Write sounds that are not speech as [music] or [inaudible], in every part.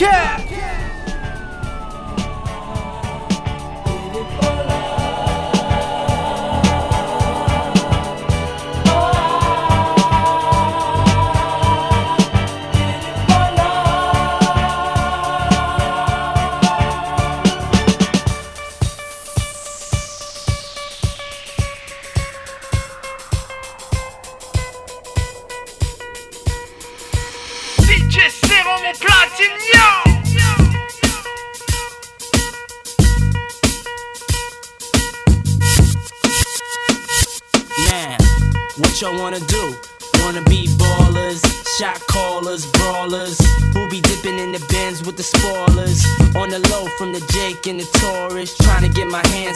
Podcast.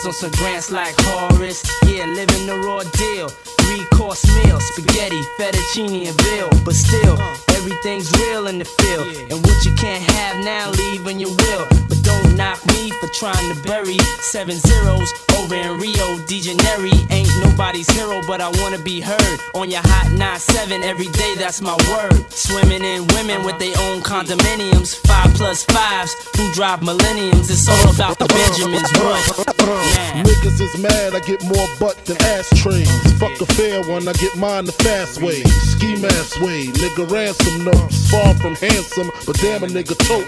On some grants like Horace. Yeah, living the raw deal. Three course meal, spaghetti, fettuccine, and bill. But still, everything's real in the field. And what you can't have now, leave when you will. But don't knock me for trying to bury seven zeros over in Rio de Janeiro. Ain't nobody's hero, but I wanna be heard on your hot 9-7 every day. That's my word. Swimming in women with their own uh-huh. condominiums, five plus fives who drive millenniums. It's all about the Benjamins. What? Uh-huh. Niggas is mad, I get more butt than ashtrays. Fuck a fair one, I get mine the fast way. Ski mask way, nigga ransom Far from handsome, but damn a nigga tote.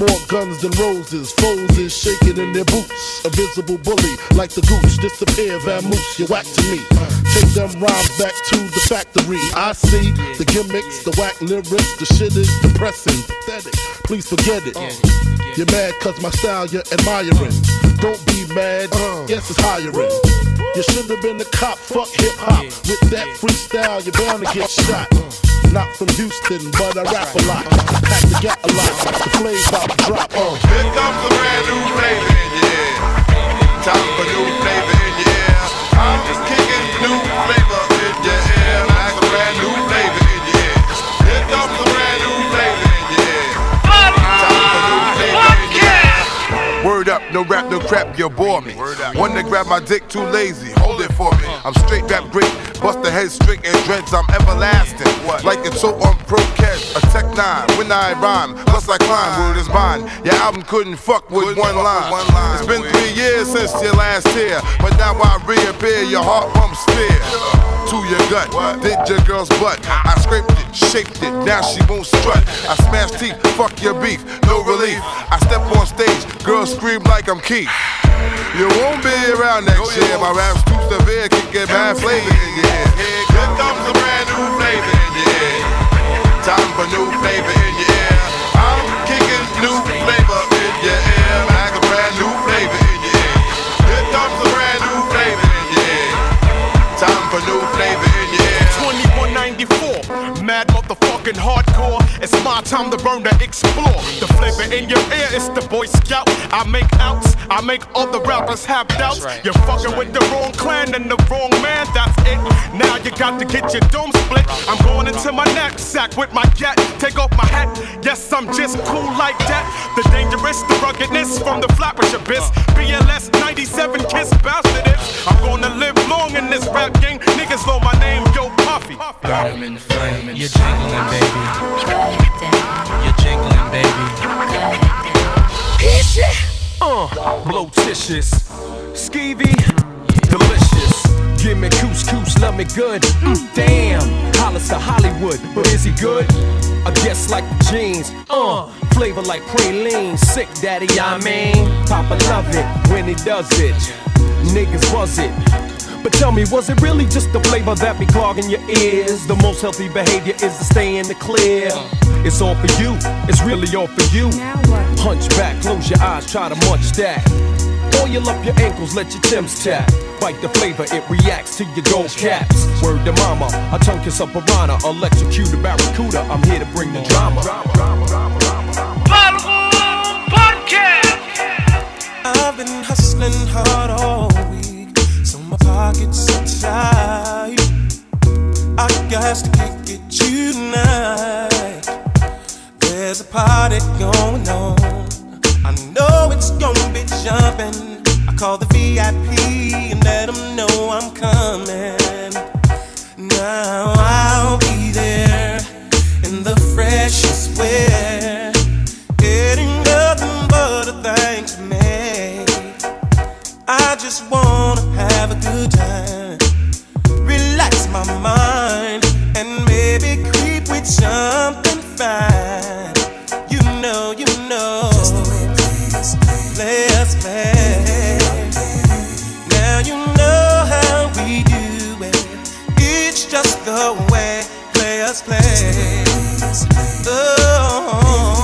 More guns than roses, foes is shaking in their boots. A visible bully, like the goose, disappear, vamoose, you whack to me. Take them rhymes back to the factory. I see the gimmicks, the whack lyrics, the shit is depressing, pathetic. Please forget it. You're mad cause my style you're admiring. Don't be mad, yes it's hiring. You should have been a cop, fuck hip hop. With that freestyle, you're bound to get shot. Not from Houston, but I rap a lot. Pack the gat a lot. The flames about to drop. Uh. Here comes a brand new flavor in your ear. Time for new flavor in your ear. I'm just kicking new flavor in your ear. Like a brand new no rap, no crap, you bore me. One to grab my dick, too lazy, hold it for me. I'm straight rap great, bust the head straight and dreads, I'm everlasting. Like it's so on pro catch, a tech nine, when I rhyme, plus I climb, word is mine. Your album couldn't fuck with one line. It's been three years since your last tear, but now I reappear, your heart pumps fear to your gut. Did your girl's butt. I scraped it, shaped it, now she won't strut. I smashed teeth, fuck your beef, no relief. I step on stage, girls scream like I'm Keith. You won't be around next oh, year. My rap's too severe, can get bad flavor in your ear. Here comes a brand new flavor in your ear. Time for new flavor in your ear. I'm kicking new flavor in your ear. Like a brand new flavor in your ear. Here comes a brand new flavor in your ear. Time for new flavor in your ear. 2194, mad motherfucking hardcore. It's my time to burn to explore. The flavor in your ear is the Boy Scout. I make outs, I make all the rappers have doubts. You're fucking with the wrong clan and the wrong man, that's it. Now you got to get your dome split. I'm going into my knapsack with my gat. Take off my hat, yes, I'm just cool like that. The dangerous, the ruggedness from the flappers abyss. BLS 97 kiss bastard is. I'm gonna live long in this rap game. Niggas know my name, yo Puffy. Burn in the flame you're jingling, baby. You're jingling, baby. Uh, blotitious, skeevy, delicious. Give me couscous, love me good. Mm, damn, Hollis to Hollywood, but is he good? I guess like jeans, uh, flavor like praline. Sick daddy, I mean, Papa love it when he does it. Niggas buzz it. But tell me, was it really just the flavor that be clogging your ears? The most healthy behavior is to stay in the clear. It's all for you, it's really all for you. Hunch back, close your eyes, try to munch that. Oil up your ankles, let your Tim's tap. Bite the flavor, it reacts to your gold caps. Word to mama, a tongue kiss a piranha, electrocute a barracuda. I'm here to bring the drama. I've been hustling hard all week, so my pockets tight. I got to kick it tonight. There's a party going on. I know it's gonna be jumping. I call the VIP and let them know I'm coming. Now I'll be there in the freshest wear. just wanna have a good time, relax my mind, and maybe creep with something fine. You know, you know, just the way players play. Players play. Now you know how we do it. It's just the way players play. Oh.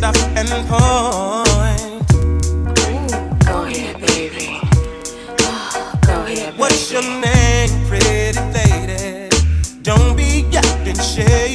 stop and point. Go ahead, baby. Go ahead, baby. What's your name, pretty lady? Don't be acting shady.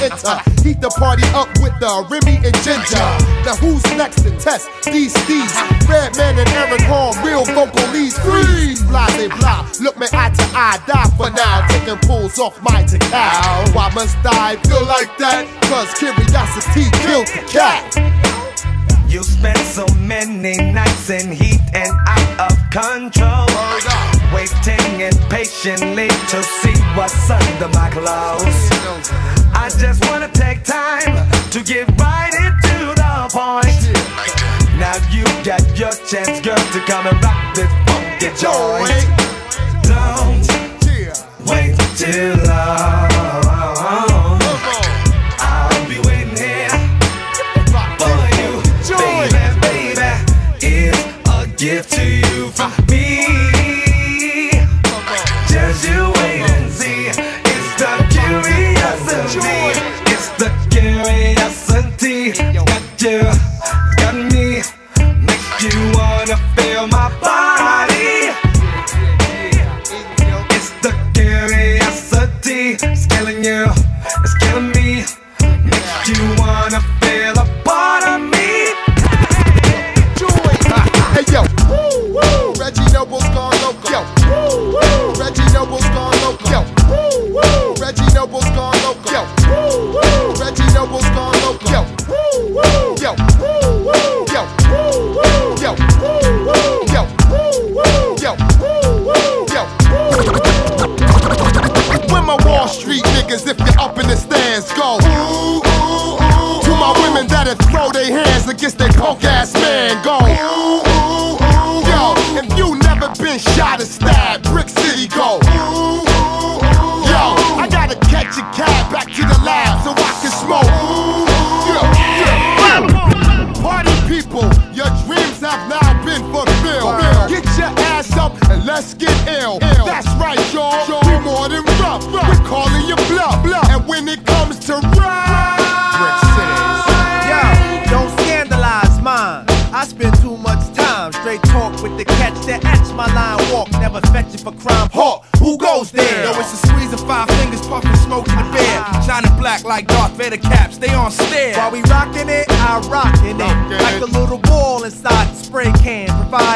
enter. Heat the party up with the Remy and Ginger. Now who's next to test these thieves? Redman and Aaron Horn, real vocal leads. Freeze, blah, they blah. Look me eye to eye, die for now. Taking pulls off my decal. Why must I feel like that? Cause Kiri Joy.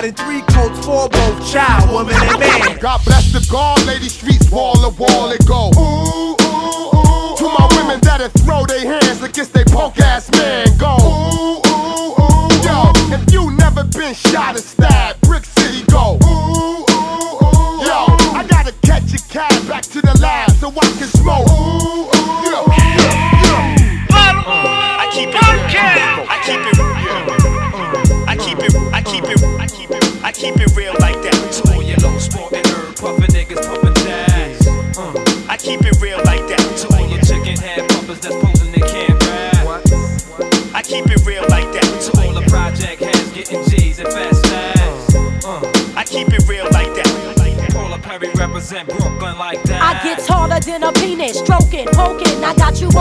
in three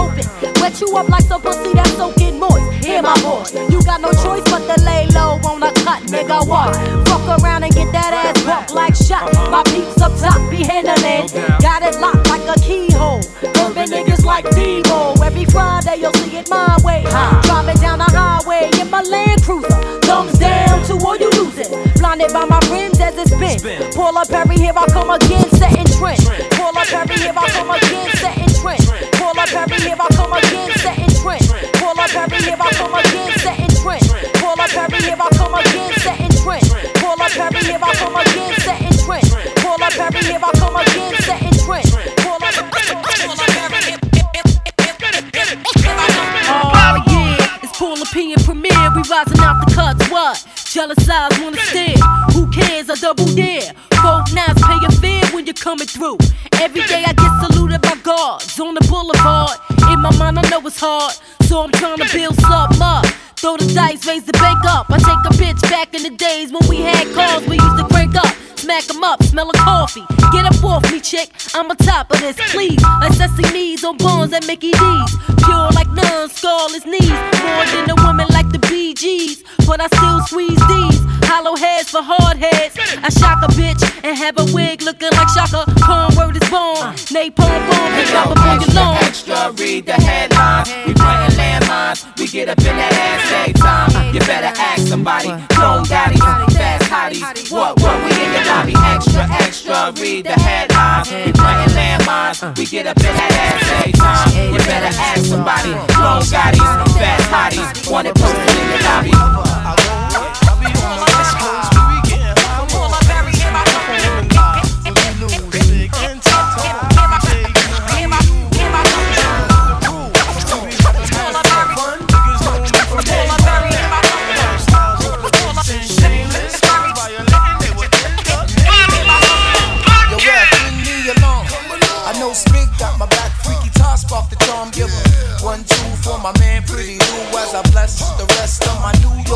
open, wet you up like some pussy that's soaking moist. Hear my voice, you got no choice but to lay low on a cut, nigga. What? Fuck around and get that ass bumped like shot. My peeps up top be handling, got it locked like a keyhole. Urban niggas like Devo. Every Friday you'll see it my way. Driving down the highway in my Land Cruiser, thumbs down to all you losing. Blinded by my rims as it spin. Pull up Perry, here I come again, setting trend. Here I come again, setting trend. Pull up Perry, here I come again, setting trend. Pull up, pull up. Oh yeah, it's Paul P and Premier. We rising out the cuts. What? Jealous eyes wanna stare. Who cares? I double dare. Folk knives pay a fare when you're coming through. Every day I get saluted by guards on the boulevard. In my mind, I know it's hard, so I'm trying to build something up. Throw the dice, raise the bank up. I take a bitch back in the days when we had calls, we used to crank up. Smack 'em up, smell a coffee. Get up off me, chick. I'm on top of this, please. Like Sesame's on Bonds at Mickey D's. Pure like none, scarless knees. More than a woman like the Bee Gees. But I still squeeze these. Hollow heads for hard heads. I shock a bitch and have a wig looking like Chaka. Khan word is born. Uh. Napalm bomb drop up on your lawn. Extra, read the headlines. We playing landmines. We get up in that ass every time. You better ask somebody. Clone daddies, fast hotties. What, what, we in the lobby. Extra, extra, read the headlines. We playing landmines. We get up in that ass time. You better ask somebody. Clone daddies, fast hotties. Want it posted in the lobby.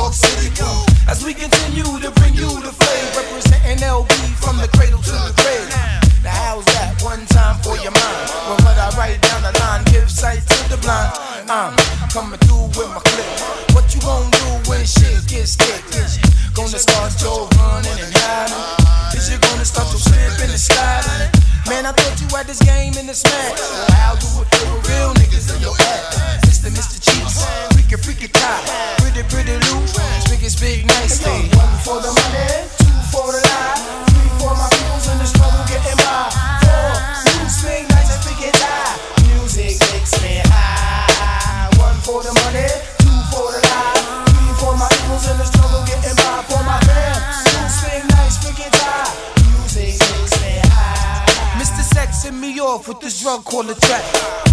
York City crew. As we continue to bring you the flavor, representing LB from the cradle to the grave. Now, how's that? One time for your mind. When what I write down the line, give sight to the blind. I'm coming through with my clip. What you gonna do when shit gets thick? Gonna start your running and hiding? Is you gonna start your slipping and sliding? Man, I thought you had this game in the. Well, how do it feel real drug called a track.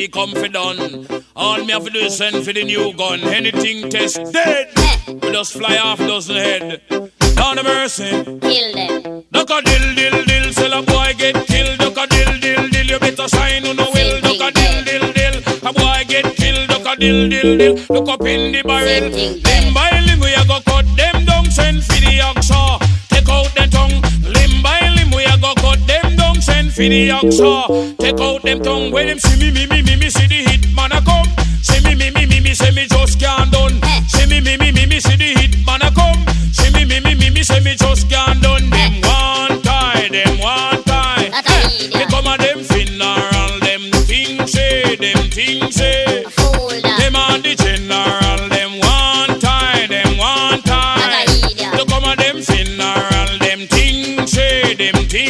we come for done. All me have to do is send for the new gun. Anything test dead. We just fly off dozen head. Down the mercy. Kill them. Duck a dill, dill, dill. Sell a boy get killed. Duck a dill, dill, dill. You better sign on the will. Duck a dill, dill, dill. A boy get killed. Duck a dill, dill, dill. Look up in the barrel. Limb by limb we a go cut them down. Send for the oxa. Take out the tongue. Send for the oxa. Take out them tongue. When them see me me me me me see the hit man a come. See me me me me me say me just can't done. See me me me me me see the hit man a come. See me me me me me say me just can't done. Them one tie, them one tie. They come a them funeral, them things say, them things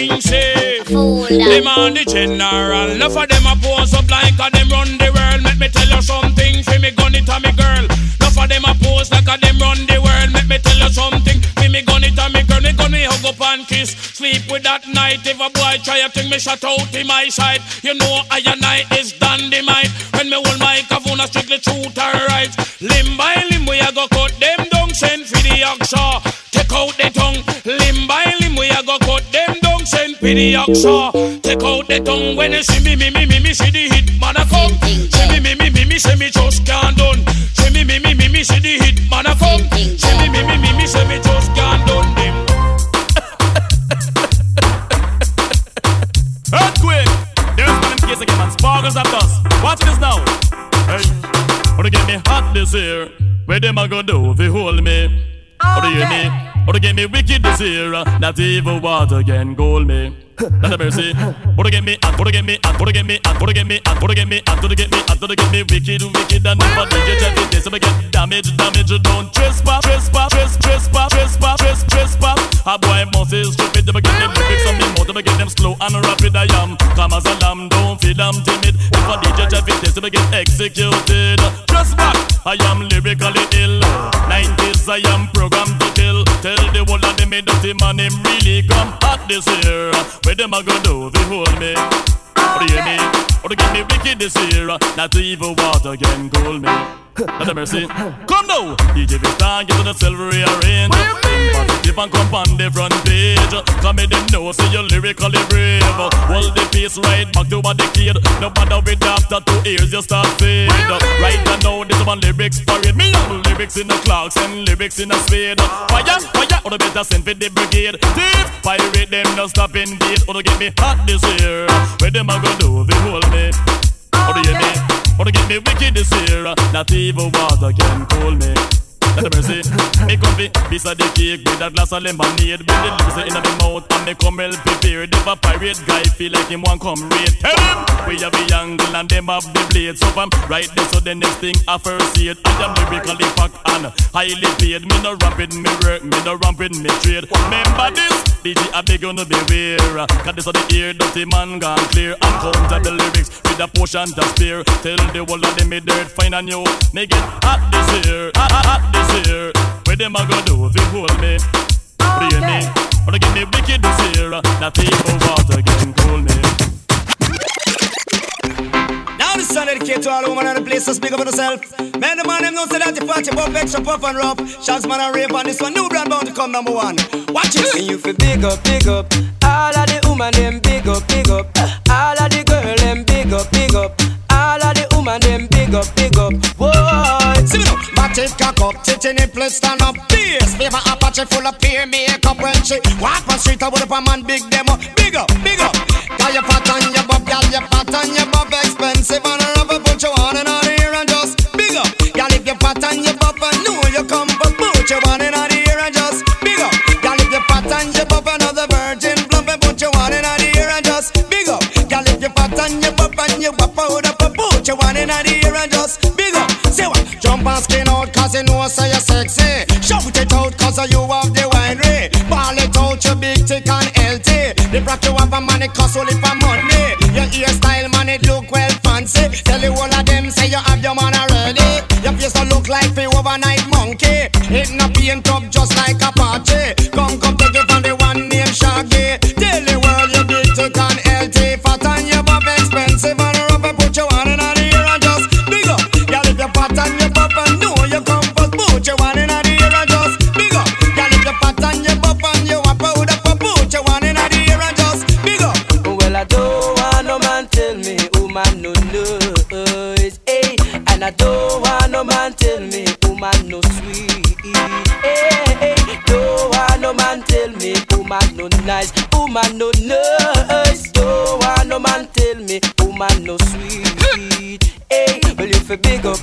them things say. Them on the general, enough of them a pose up like a them run the world. Let me tell you something, for me gun it a me girl. Enough of them a pose like a them run the world. Let me tell you something, for me gun it a me girl. Me gun me hug up and kiss, sleep with that night. If a boy try a thing, me shut out in my side. You know I and I is dynamite. When me hold my microphone, I strictly truth and right. Limb by limb, we a go cut them down. Send for the oxa, ah. Down. Send the oxa, take out the tongue. When you see me, me, me, me, me, see the hit man a come. See me, me, me, me, me, see me just can't done. See me, me, me, me, me, see the hit man a come. See me, me, me, me, me, see me just can't done them. Earthquake! There's one in case again, man. Sparkles of dust. Watch this now. Hey, wanna get me hot this year? Where them a go do you hold me? Or do you hear me? Or to get me wicked this year? Not even water can cool me. Not a mercy. To get me, or to get me, or to get me, or to get me, or to get me, or to get me, or to get me wicked, wicked, and never check it. This get damage, damage. Don't trespass, trespass, trespass, trespass, trespass, trespass, trespass. A boy must is stupid. Them get them lyrics on me mouth. Them get them slow and rapid. I am calm as a lamb. Don't feel I'm timid. If a DJ it, this I get executed. Back. I am lyrically ill. 90s I am programmed to kill. Tell the whole of them me dirty man him really come hot this year. Where them a go do they hold me? Hear me? Or get me wicked this year? Uh, not even water can cool me. Not a mercy. Come now, DJ Vistan get to the silver rearrange. Positive and come on the front page. Come me them know say you lyrically brave. Hold the pace right back to a decade. No matter with after two years you start fade. Right now this one lyrics parade. Me young lyrics in the clocks and lyrics in a spade. Fire, fire, or the better send for the brigade. Thief, pirate them no stop indeed. Or to get me hot this year. Where them a go do if they hold me? Or do you me? Or to get me wicked this year. Not even water can cool me. Let the mercy. Me come fi beside the cake with a glass of lemonade. With the lips in my mouth and me come well prepared. If a pirate guy feel like him want come raid, tell him we have the angle and them have the blade. So I'm right there, so the next thing I first see it. I am lyrically packed and highly paid. Me no ramping me work, me no ramping me trade. Remember this, DJ I beg you no beware. Cause this are the ear dirty man gone clear. Uncountable lyrics with a portion to spare. Tell the whole of them me dirt fine and you. Me get hot this year, hot, hot, hot this year. Where them a go do if you hold me? What do you mean? Wanna get me wicked this year? Not even water can cool me. Now this song dedicated to all women in the place, so speak up for yourself. Man, the man them know say that you party pop extra puff and rough. Shots man and rave on this one, new brand bound to come number one. Watch it. And you feel big up, big up. All of the woman them big up, big up. All of the girl them big up, big up. All of the woman them big up, big up. Up, tit in it, place stand up. Bass, favor Apache full of peer makeup when she walk on street. I would up a man big up, big up, big up. Got your fat on your bob, got your fat on your bob, expensive and rubber, put your on and on here and just big up. Got if your fat on your bob, I know you come, but put your on and on here and just big up. Got if your fat on your bob, another virgin plump, and put your on and on here and just big up. Got if your fat on your bob and you wap out up, put your on and on here and just big up. Cause you know say you're sexy. Shout it out cause you have the winery. Ball it out, you big thick and healthy. The rock you have a money cost only for money. Your hairstyle man it look well fancy. Tell you all of them say you have your man already. Your face don't look like the overnight monkey. It not paint up woman no nice, woman no nice. Don't want no man tell me, woman no sweet. Hey, well you for big up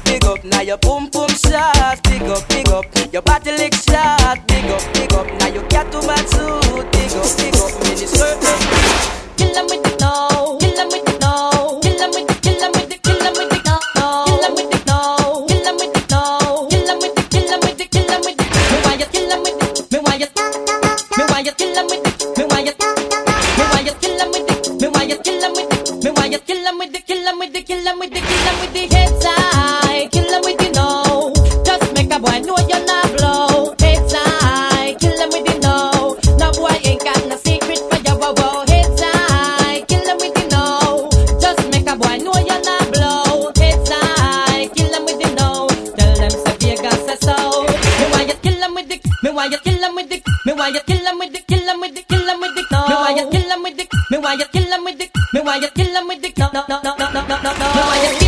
why you kill 'em with the me why you kill 'em with dik, kill 'em with the kill 'em with the no. me why you kill 'em with the me why you kill 'em with the me why you kill 'em with the no no no no no no no. No why you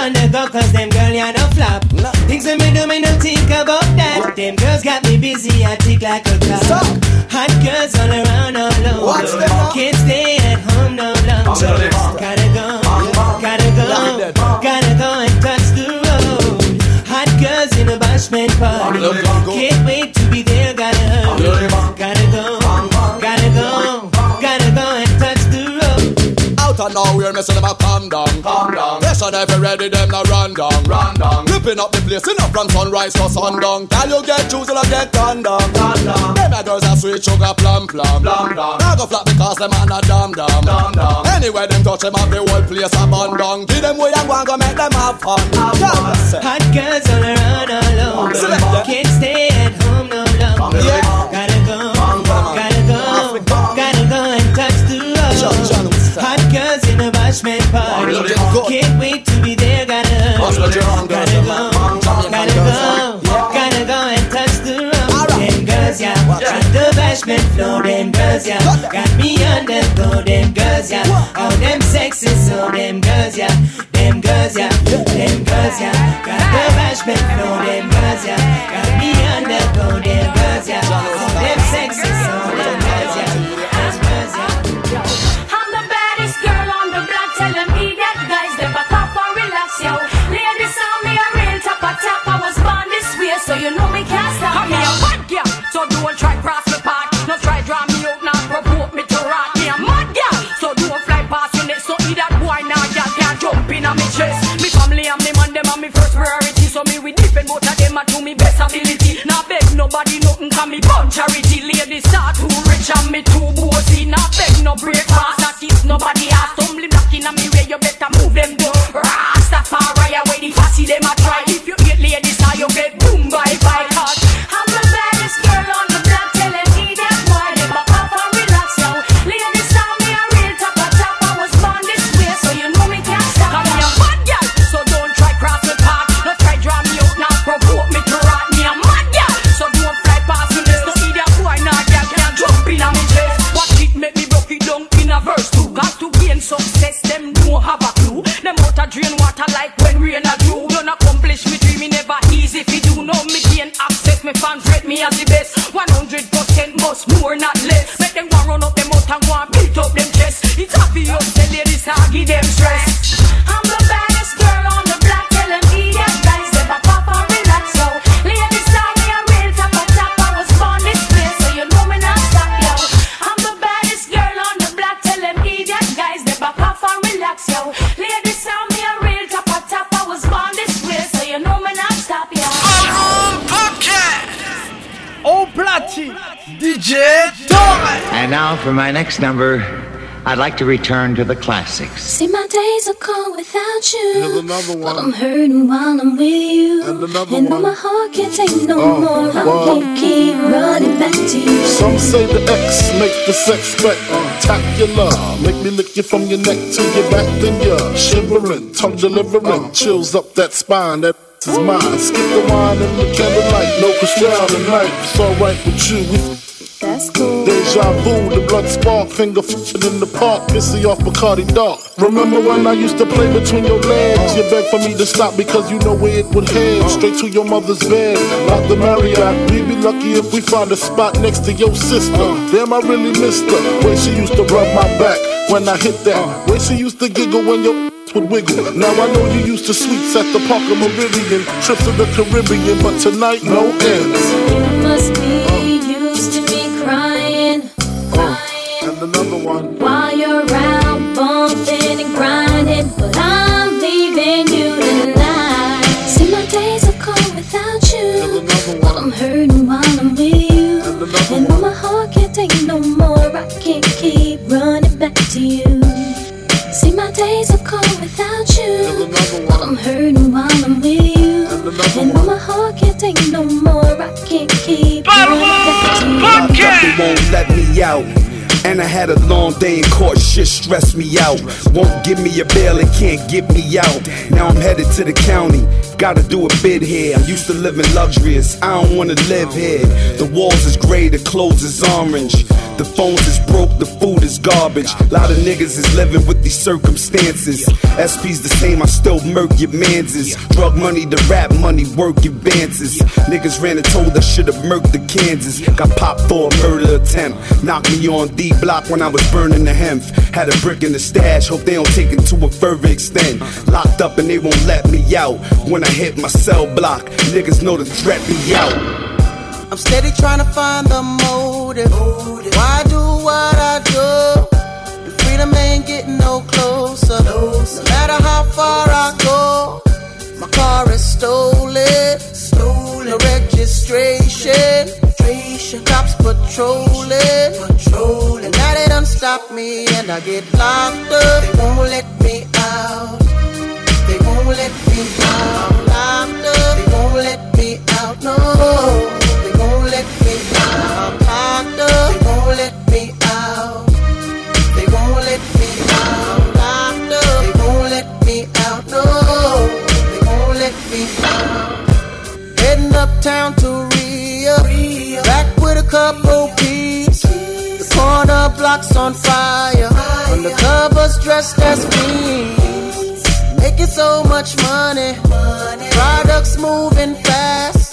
on the go, cause them girl, ya no flop. Things that me do, me no think about that. Them girls got me busy, I tick like a clock. Hot girls all around, all over. Can't stay at home no longer. Gotta go, gotta go, gotta go and touch the road. Hot girls in a bashment party. Can't wait to be there, gotta hurry. Gotta go, gotta go, gotta go and touch the road. Out of nowhere, me say them a them now run down, run down. Ripping up the place, enough from sunrise to sundown. Can you get choose or get turned down, turned down? Them a girls a sweet sugar plum plum, plum plum. Now go flat because them a not dumb dumb, dumb dumb. Anyway, them touch them up the whole place a bun down. Give them way and go and go make them have fun. Yes. Hot girls all around, all over. Can't stay at home no longer. Gotta go, gotta go, gotta go and touch the road. Hot girls in a bashment party. Can't wait to be there. Gotta, gotta go, gotta go, gotta go and touch the road. Them girls, yeah, got the bashment flow. Them girls, yeah, got me on. Them girls, yeah, all them sexy, so them girls, yeah, them girls, yeah, them girls, yeah, got the bashment flow. Them girls, yeah, got me on. Them girls, yeah, all them sexy, so them girls, yeah, try cross me path. No try draw me out, now provoke me to rot. Me a mad girl, so don't fly past your neck. So eat that boy now, girl can't jump in on me chest. Me family and me man, them are me first priority. So me we defend both of them and to me best ability. Now beg nobody nothing, can me bun charity. Ladies start too rich and me too bossy. Now beg no breakfast, not kiss nobody ass. Stumbling knocking on me way, you better move them next number, I'd like to return to the classics. See, my days are cold without you. Here's another But. I'm hurting while I'm with you. And another know one. my heart can't take no Oh, more. I wow. can't keep running back to you. Some say the X make the sex spectacular. Make me lick you from your neck to your back, then you're shivering, tongue delivering, chills up that spine. That is mine. Skip the wine and the candlelight, no Christian tonight. It's alright with you. We That's cool. Deja vu, the blood spark, finger f***ing in the park, pissy off Bacardi Dark. Remember when I used to play between your legs? You begged for me to stop because you know where it would head. Straight to your mother's bed, not the Marriott. We'd be lucky if we find a spot next to your sister. Damn, I really missed her. Way she used to rub my back when I hit that. Way she used to giggle when your [laughs] would wiggle. Now I know you used to sweets at the Parker Meridian, trips to the Caribbean, but tonight no ends. To you. See, my days are cold without you. But I'm hurting while I'm with you. And know my heart can't take no more. I can't keep running back to you. Locked up, they won't let me out. And I had a long day in court, shit stressed me out. Won't give me a bail and can't get me out. Now I'm headed to the county, gotta do a bid here. I'm used to living luxurious, I don't wanna live here. The walls is gray, the clothes is orange. The phones is broke, the food is garbage. A Lot of niggas is living with these circumstances. SP's the same, I still murk your manses. Drug money, the rap money, work advances. Niggas ran and told I should've murked the Kansas. Got popped for a murder attempt. Knocked me on D block when I was burning the hemp. Had a brick in the stash, hope they don't take it to a further extent. Locked up and they won't let me out. When I hit my cell block, niggas know the threat be out. I'm steady trying to find the motive. Why do what I do? The freedom ain't getting no closer. No matter how far I go, my car is stolen. Stolen. No registration. Cops patrolling. Patrolling. Now they done stop me and I get locked up. They won't let me out. They won't let me out. Locked up. They won't let me out. No. They won't let me out. Locked up. They won't let me out. They won't let me out. Locked up. They won't let me out. No. They won't let me out. Heading uptown to couple oh, peeps. The corner blocks on fire. Undercovers dressed as fiends. Making so much money. Products moving fast.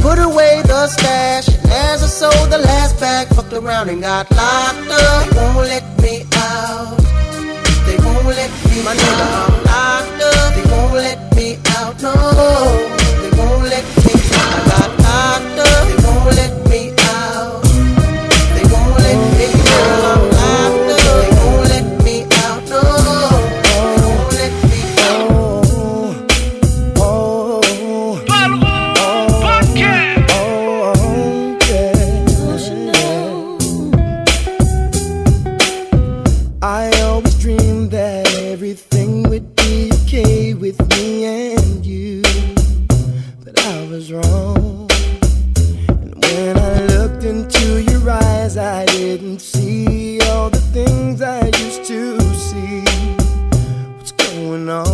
Put away the stash. And as I sold the last bag, fucked around and got locked up. They won't let me out. They won't let me My nigga, I'm locked up. They won't let me out. No, What's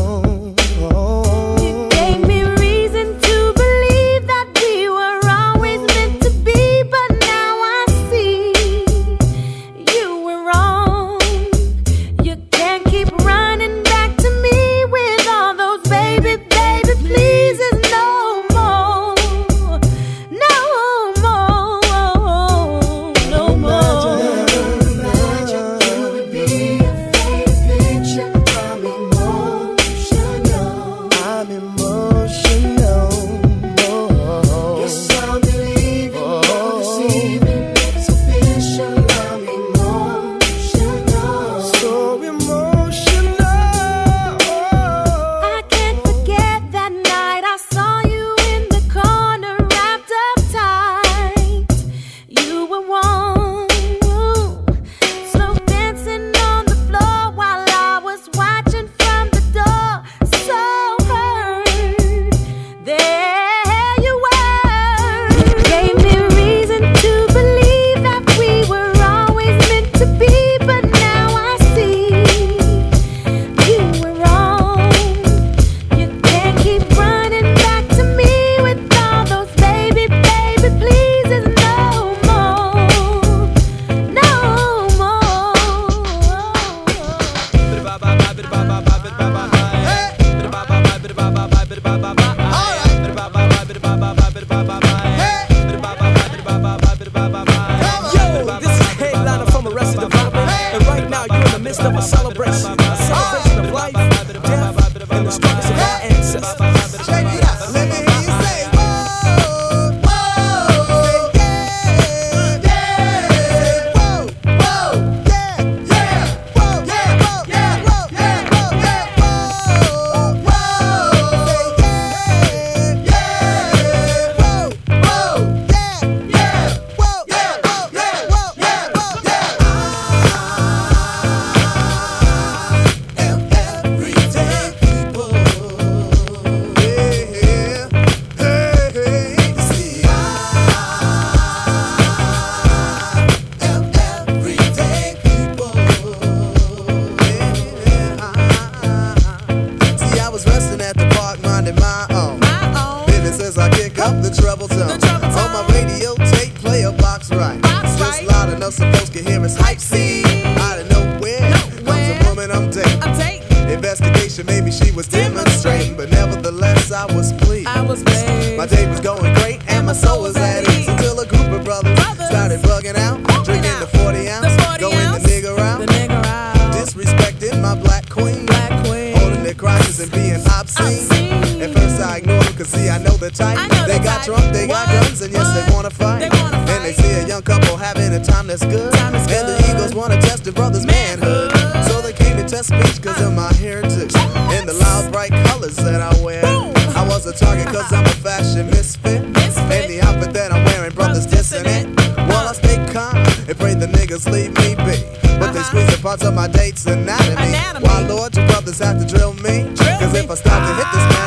speech cause of my heritage and the loud bright colors that I wear. I was a target cause I'm a fashion misfit. And the outfit that I'm wearing, brothers dissing it. While I stay calm and pray the niggas leave me be. But they uh-huh. squeeze the parts of my date's anatomy. Why, Lord, your brothers have to drill me? Cause if I stop to hit this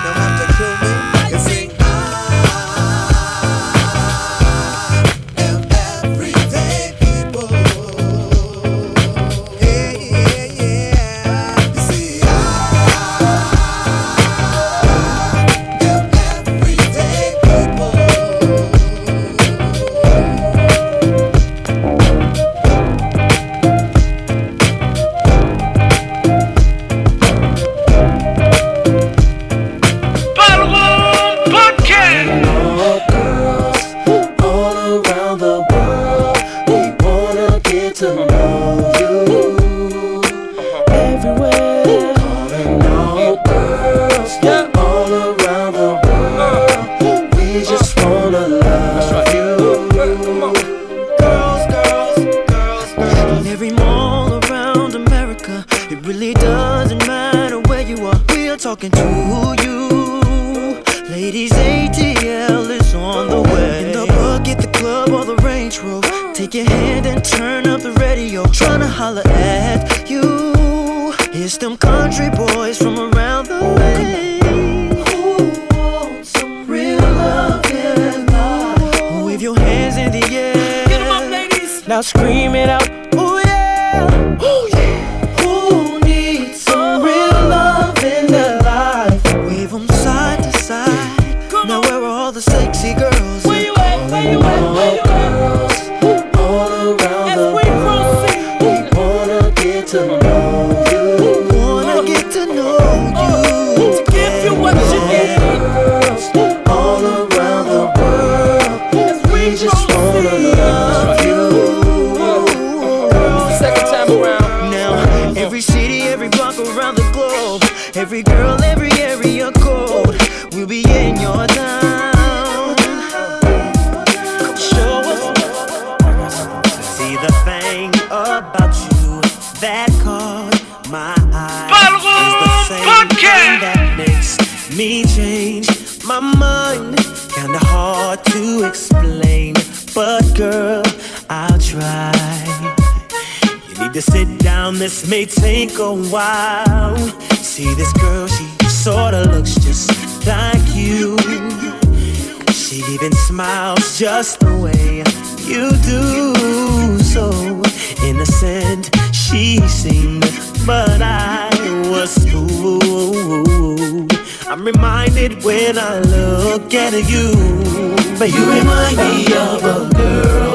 to sit down, this may take a while. See this girl, she sorta looks just like you. She even smiles just the way you do. So innocent she seemed, but I was fooled. I'm reminded when I look at you, but you remind me of a girl.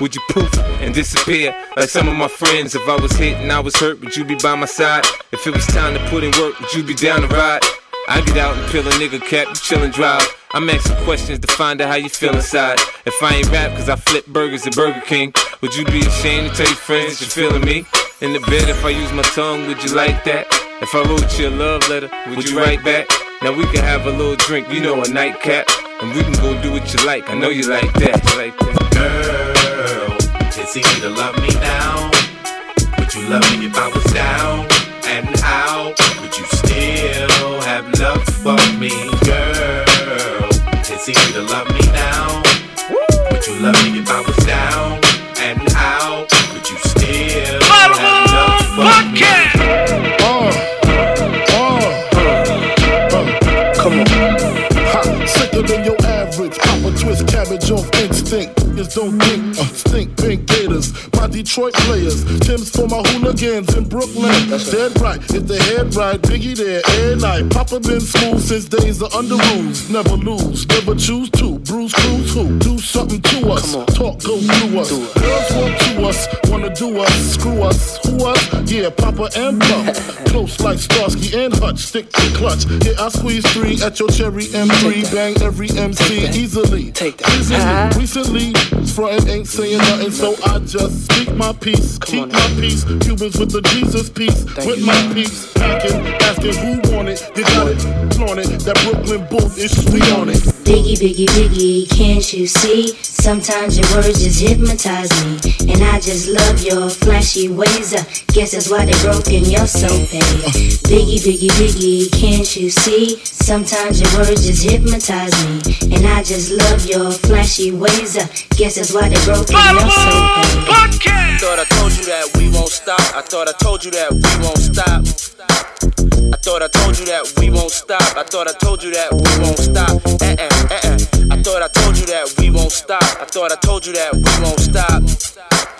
would you poof and disappear like some of my friends? If I was hit and I was hurt, would you be by my side? If it was time to put in work, would you be down to ride? I get out and peel a nigga cap, you chillin' drive. I'm asking questions to find out how you feel inside. If I ain't rap cause I flip burgers at Burger King, would you be ashamed to tell your friends you're feeling me? In the bed, if I use my tongue, would you like that? If I wrote you a love letter, would you write back? Now we can have a little drink, you know, a nightcap. And we can go do what you like, I know you like that. You like that. Girl, it's easy to love me now. Would you love me if I was down and out? Would you still have love for me, girl? It's easy to love me now. Would you love me if I was down and out? Would you still have love for me? Uh, uh, uh, come on. Ha, sicker than your average. Papa twist cabbage off instinct. Niggas don't think, pink gators. My Detroit players. Tim's for my hooligans in Brooklyn. Dead right, if the head right, Biggie there, air night. Papa been smooth since days of under rules. Never lose, never choose to. Bruce Cruz who? Do something to us. Talk go through us. Girls want to us, wanna do us, screw us. Who us? Yeah, Papa and Pump. [laughs] Close like Starsky and Hutch, stick to clutch. Yeah, I squeeze three at your cherry M3. Bang every MC easily. Take that. Easily. Recently, frontin' ain't saying nothing, so I just speak my peace. Keep my peace. Cubans with the Jesus peace. with my peace. Packing, asking who want it. You got it, flaunt it. That Brooklyn booth is sweet on it. Biggie, biggie, biggie, can't you see? Sometimes your words just hypnotize me. And I just love your flashy ways. I guess that's why they're broken, you're so paid. Biggie, biggie, biggie, can't you see? Sometimes your words just hypnotize me. And I just love your flashy ways. I guess that's why they're broken, you're so paid. Thought I told you that we won't stop. I thought I told you that we won't stop. I thought I told you that we won't stop. I thought I told you that we won't stop. Eh eh. I thought I told you that we won't stop. I thought I told you that we won't stop.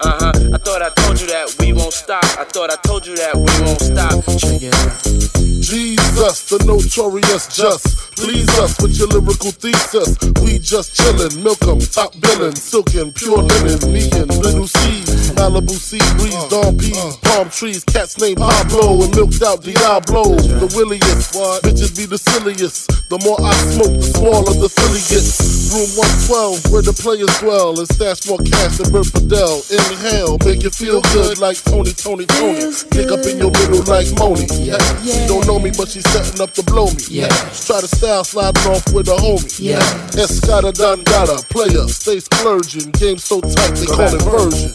Uh huh. I thought I told you that we won't stop. I thought I told you that we won't stop. Check it out. Jesus, the notorious just. Please us with your lyrical thesis. We just chillin', milk 'em, top billin', silkin', pure linen, me and little C. Malibu sea breeze, dawn peas, palm trees, cats named Pablo and milked out Diablo. The williest, bitches be the silliest. The more I smoke, the smaller the silly gets. Room 112, where the players dwell, and stash more cash than Bert Fidel. Inhale, make you feel good like Tony, Tony, Tony. Pick up in your middle like Moni. Yeah. She don't know me, but she's setting up to blow me. Yeah. Try to style sliding off with a homie. Yeah. Escada Don Gata, player, stay splurging. Game so tight, they call it version.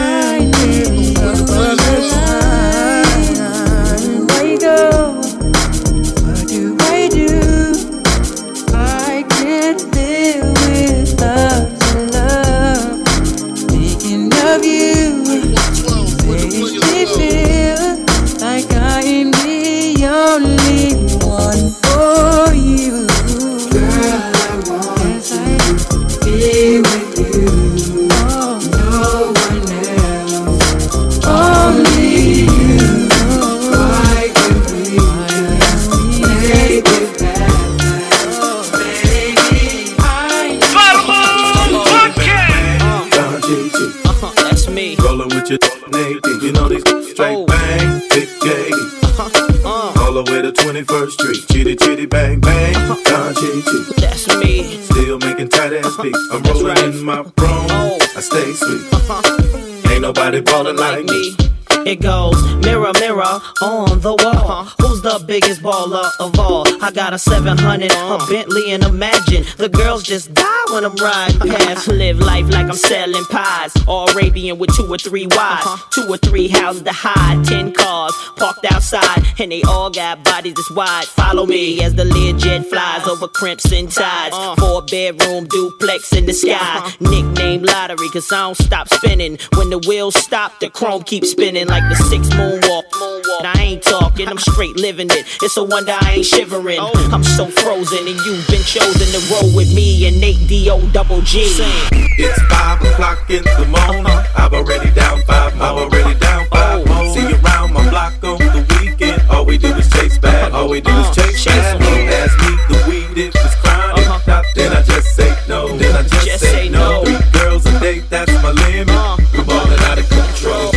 I got a 700, a Bentley, and imagine the girls just die when I'm riding past. Live life like I'm selling pies. All Arabian with two or three wives, uh-huh. two or three houses to hide, ten cars parked outside, and they all got bodies this wide. Follow me as the Learjet flies over crimson tides. Uh. Four bedroom duplex in the sky. Uh-huh. Nickname lottery, cause I don't stop spinning. When the wheels stop, the chrome keeps spinning like the six moonwalk. And I ain't talking, I'm straight living it. It's a wonder I ain't shivering. Oh. I'm so frozen, and you've been chosen to roll with me and Nate D.O. double G. It's five o'clock in the morning. I'm already down five. I'm already down five more. See you around my block on the weekend. All we do is chase bad. All we do is uh, chase bad. Don't ask me the weed if it's chronic. Uh-huh. Now, then I just say no. Then I just, say no. Three girls a date, that's my limit. Uh. We're ballin' out of control.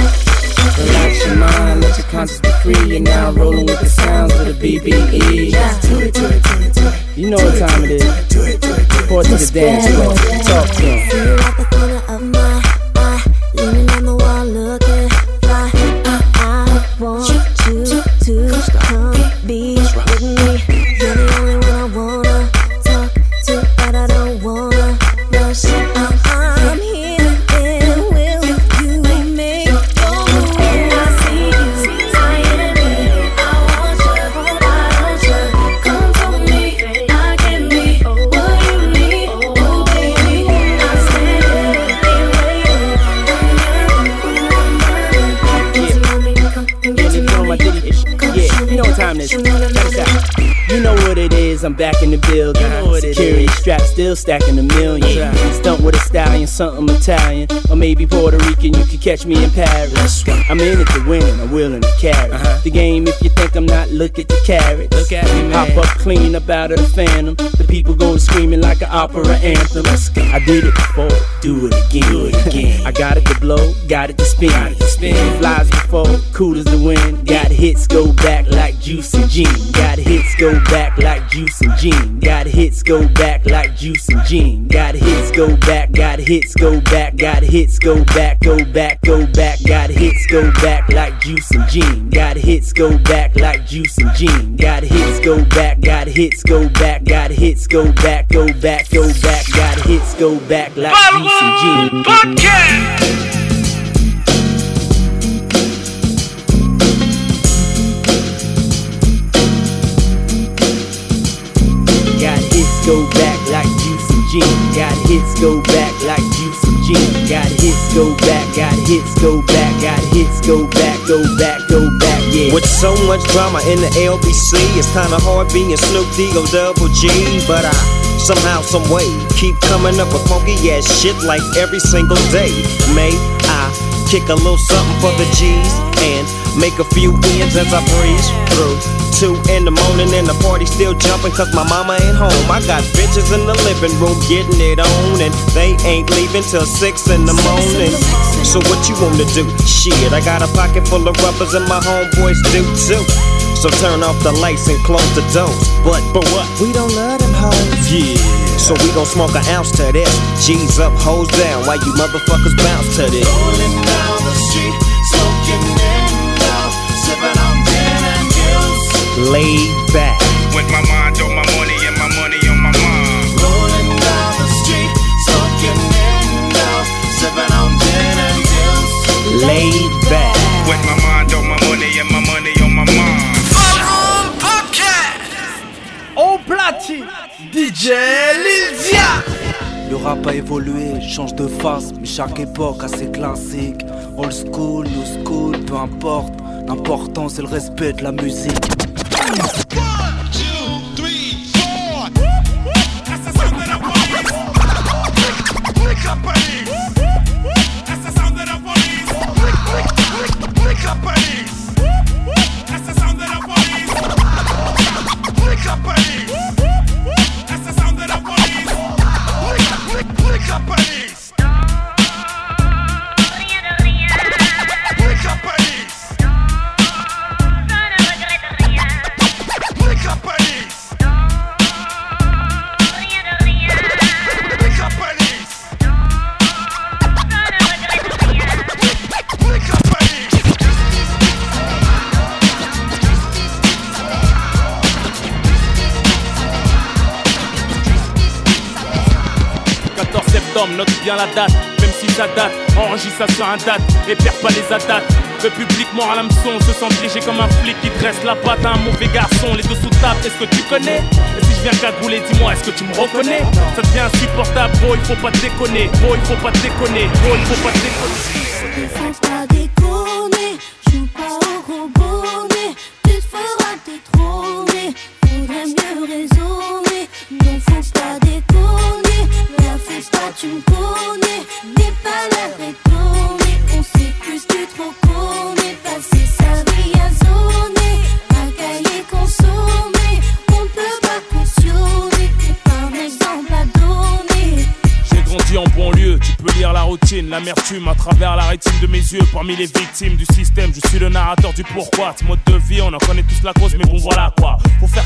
Relax your mind, let your conscience be free. You're now rolling with the sounds of the BBE. Do it, do it, do it, do it. You know what time it is. Report to the dance floor. Talk to. You know what time it is. You know what it is, I'm back in the building. Security strap still stacking a million. Stunt with a stallion, something Italian. Or maybe Puerto Rican, you could catch me in Paris. I'm in it to win, I'm willing to carry. Uh-huh. The game, if you think I'm not, look at the carrots. Look at me, man. Hop up clean up out of the phantom. The people going screaming like an opera anthem. I did it before, do it again. Do it again. I got it to blow, got it to spin. Got it to spin. Flies before, cool as the wind. Got hits go back like juice and gin. Got hits go back like juice and gin. Got hits go back like juice and gin. Got hits go back, got hits go back, got hits go back, go back, go back. Got hits go back like juice and gin. Got hits go back like juice and gin. Got hits go back, got hits go back, got hits go back, go back, go back. Got hits go back like juice and gin. Go back like juice and gin. Got hits go back like juice and gin. Got hits go back, got hits go back, got hits go back, go back, go back, yeah. With so much drama in the LBC, it's kinda hard being Snoop D-O double G. But I somehow, some way, keep coming up with funky ass shit like every single day. May I kick a little something for the G's and make a few ends as I breeze through. Two in the morning and the party still jumping cause my mama ain't home. I got bitches in the living room getting it on and they ain't leaving till six in the morning. So what you wanna do? Shit, I got a pocket full of rubbers and my homeboys do too. So turn off the lights and close the doors. But, but what? We don't love them hoes. Yeah. So we gon' smoke an ounce to this. G's up, hoes down, while you motherfuckers bounce to this. Rolling down the street, smoking in window, sipping on gin and juice. Laid back. With my mind DJ Lydia. Le rap a évolué, change de face, mais chaque époque a ses classiques. Old school, new school, peu importe. L'important c'est le respect de la musique. La date, même si ça date, enregistre ça sur un date et perds pas les attaques. Le public mord à l'hameçon, se sent piégé comme un flic qui dresse la patte à un mauvais garçon. Les deux sous table, est-ce que tu connais? Et si je viens cagoulé, dis-moi, est-ce que tu me reconnais? Ça devient insupportable, bro, il faut pas déconner, bro, il faut pas déconner, bro, il faut pas pas déconner, Parmi les victimes du système, je suis le narrateur du pourquoi. Ce mode de vie, on en connaît tous la cause, mais bon voilà quoi.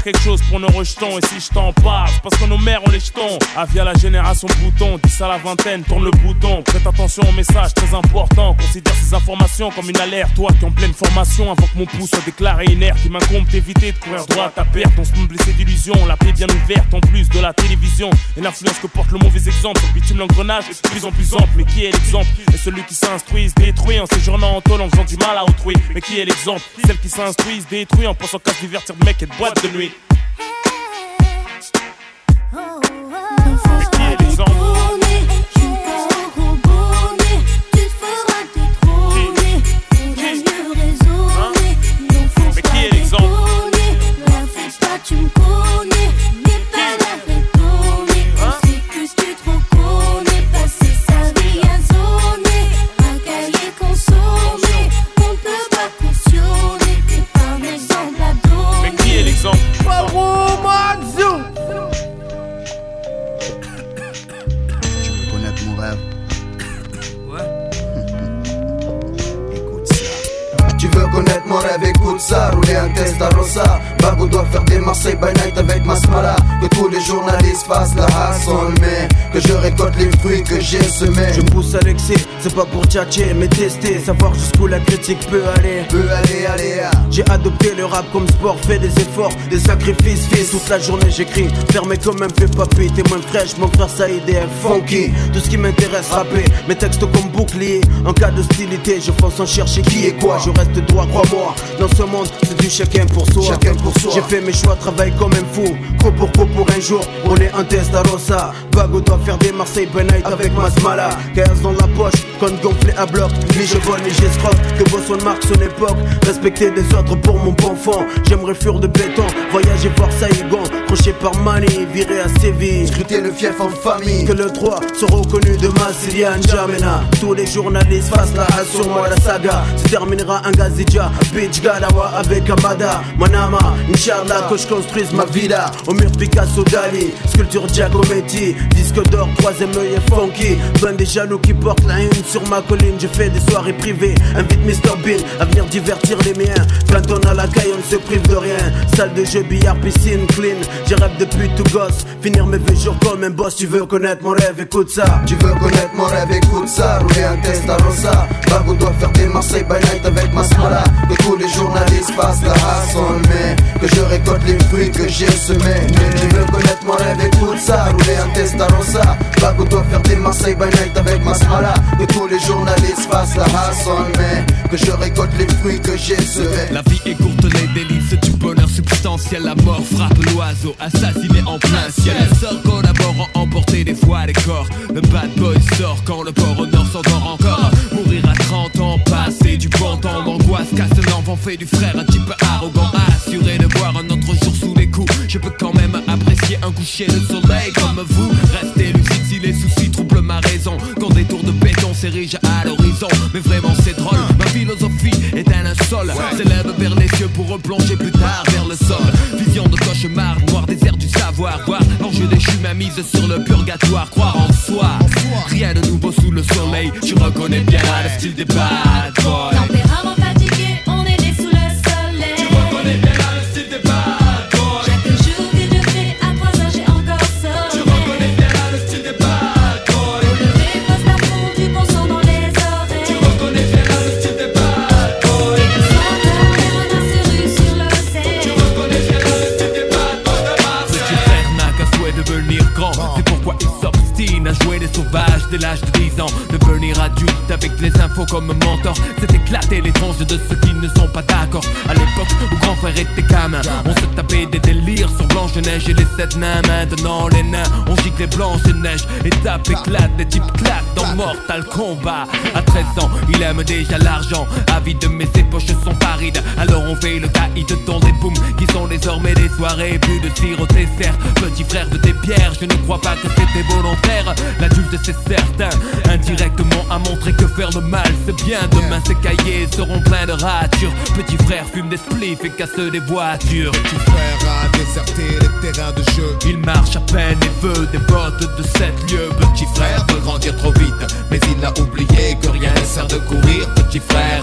Quelque chose pour nos rejetons, et si je t'en parle, parce que nos mères ont les jetons. Ah, la génération bouton, 10 à la vingtaine, tourne le bouton. Prête attention au message très important, considère ces informations comme une alerte. Toi qui en pleine formation, avant que mon pouce soit déclaré inerte, il m'incombe d'éviter de courir droit à perte. On se blessé d'illusions, la plaie bien ouverte en plus de la télévision. Et l'influence que porte le mauvais exemple, bitume l'engrenage de plus en plus ample. Mais qui est l'exemple? Et celui qui s'instruit, se détruit en séjournant en tôle en faisant du mal à autrui. Mais qui est l'exemple? Celle qui s'instruit, se détruit en pensant qu'à divertir de mecs et de boîtes de nuit. Est-ce qu'il y Tu veux connaître mon rêve, ça Rouler un Testarossa Bago doit faire des Marseille by night avec Masmala Que tous les journalistes fassent la hustle Mais que je récolte les fruits que j'ai semés. Je pousse à l'excès, c'est pas pour tchatcher mais tester. Savoir jusqu'où la critique peut aller. Peut aller, aller, ah. J'ai adopté le rap comme sport, fait des efforts, des sacrifices Fils, toute la journée j'écris, fermé comme un peu papy. T'es moins fraîche, mon frère Saïd est un funky. Tout ce qui m'intéresse, rapper, mes textes comme bouclier En cas d'hostilité, je fonce en chercher qui est quoi? Je reste droit, crois-moi, dans ce monde c'est du chacun pour soi. Chacun pour soi. J'ai fait mes choix, travaille comme un fou. Coup pour coup pour un jour, on est un test à Rosa Vago doit faire des Marseille night avec Masmala. 15 dans la poche, compte gonflé à bloc. Ni je vole ni j'escroque, que Boston marque son époque. Respecter des autres pour mon bon fond. J'aimerais fuir de béton, voyager voir Saïgon Croché par Mani, viré à Séville. Scruter le fief en famille. Que le droit soit reconnu de Massilia N'Djamena. Tous les journalistes fassent la sur moi la saga. Se terminera un Gazidja, Beach Avec Amada Manama, Inch'Allah que je construise ma villa Au mur Picasso Dali, sculpture Giacometti Disque d'or, troisième œil et funky. Ben des jaloux qui portent la une sur ma colline. Je fais des soirées privées, invite Mr Bean À venir divertir les miens. Quand on a la caille on ne se prive de rien. Salle de jeu, billard, piscine, clean. J'ai rêve depuis tout gosse. Finir mes vieux jours comme un boss. Tu veux connaître mon rêve, écoute ça. Tu veux connaître mon rêve, écoute ça. Rouler un Testarossa Bago doit faire des Marseille by night avec Masmala Que tous les journalistes fassent la hustle Mais que je récolte les fruits que j'ai semés Tu veux connaître mon rêve, écoute ça Rouler un Testarossa Bago doit faire des Marseille by night avec Masmala Que tous les journalistes fassent la hustle Mais que je récolte les fruits que j'ai semés La vie est courte, les délices du bonheur substantiel. La mort frappe l'oiseau, assassiné en plein ciel. Les sorts collaborant, emporter des fois les corps. Le bad boy sort quand le port au nord s'endort encore. Mourir à 30 ans, passer du bon temps d'angoisse. Casse un enfant fait du frère, un type arrogant. Assuré de voir un autre jour sous les coups. Je peux quand même apprécier un coucher de soleil comme vous. Restez lucide si les soucis troublent ma raison. Quand des tours de béton s'érigent à l'horizon. Mais vraiment c'est drôle, ma philosophie est un linceul. S'élève vers les cieux pour replonger plus tard vers le sol. Vision de cauchemar, savoir. Voir l'enjeu déchu ma mise sur le purgatoire. Croire en soi, rien de nouveau sous le soleil. Tu reconnais bien le style des bad boys. Comme mentor, c'est éclater les tranches de ceux qui ne sont pas d'accord. À l'époque où grand frère était gamin, on se tapait des délires sur Blanche-Neige et les nains. Maintenant, les nains, on gicle les blanches de neige. Et tape éclate, des types claquent dans Mortal Kombat. À 13 ans, il aime déjà l'argent. Avide, mais ses poches sont parides. Alors on fait le caïd dans des booms qui sont désormais des soirées. Plus de tir au dessert. Petit frère de tes pierres, je ne crois pas que c'était volontaire. L'adulte, c'est certain. Indirectement a montré que faire le mal, c'est bien. Demain, ces cahiers seront pleins de ratures. Petit frère fume des spliffs et casse des voitures. Petit frère a déserté les terrains de Il marche à peine et veut des bottes de 7 lieues. Petit frère veut grandir trop vite, mais il a oublié que rien ne sert de courir. Petit frère.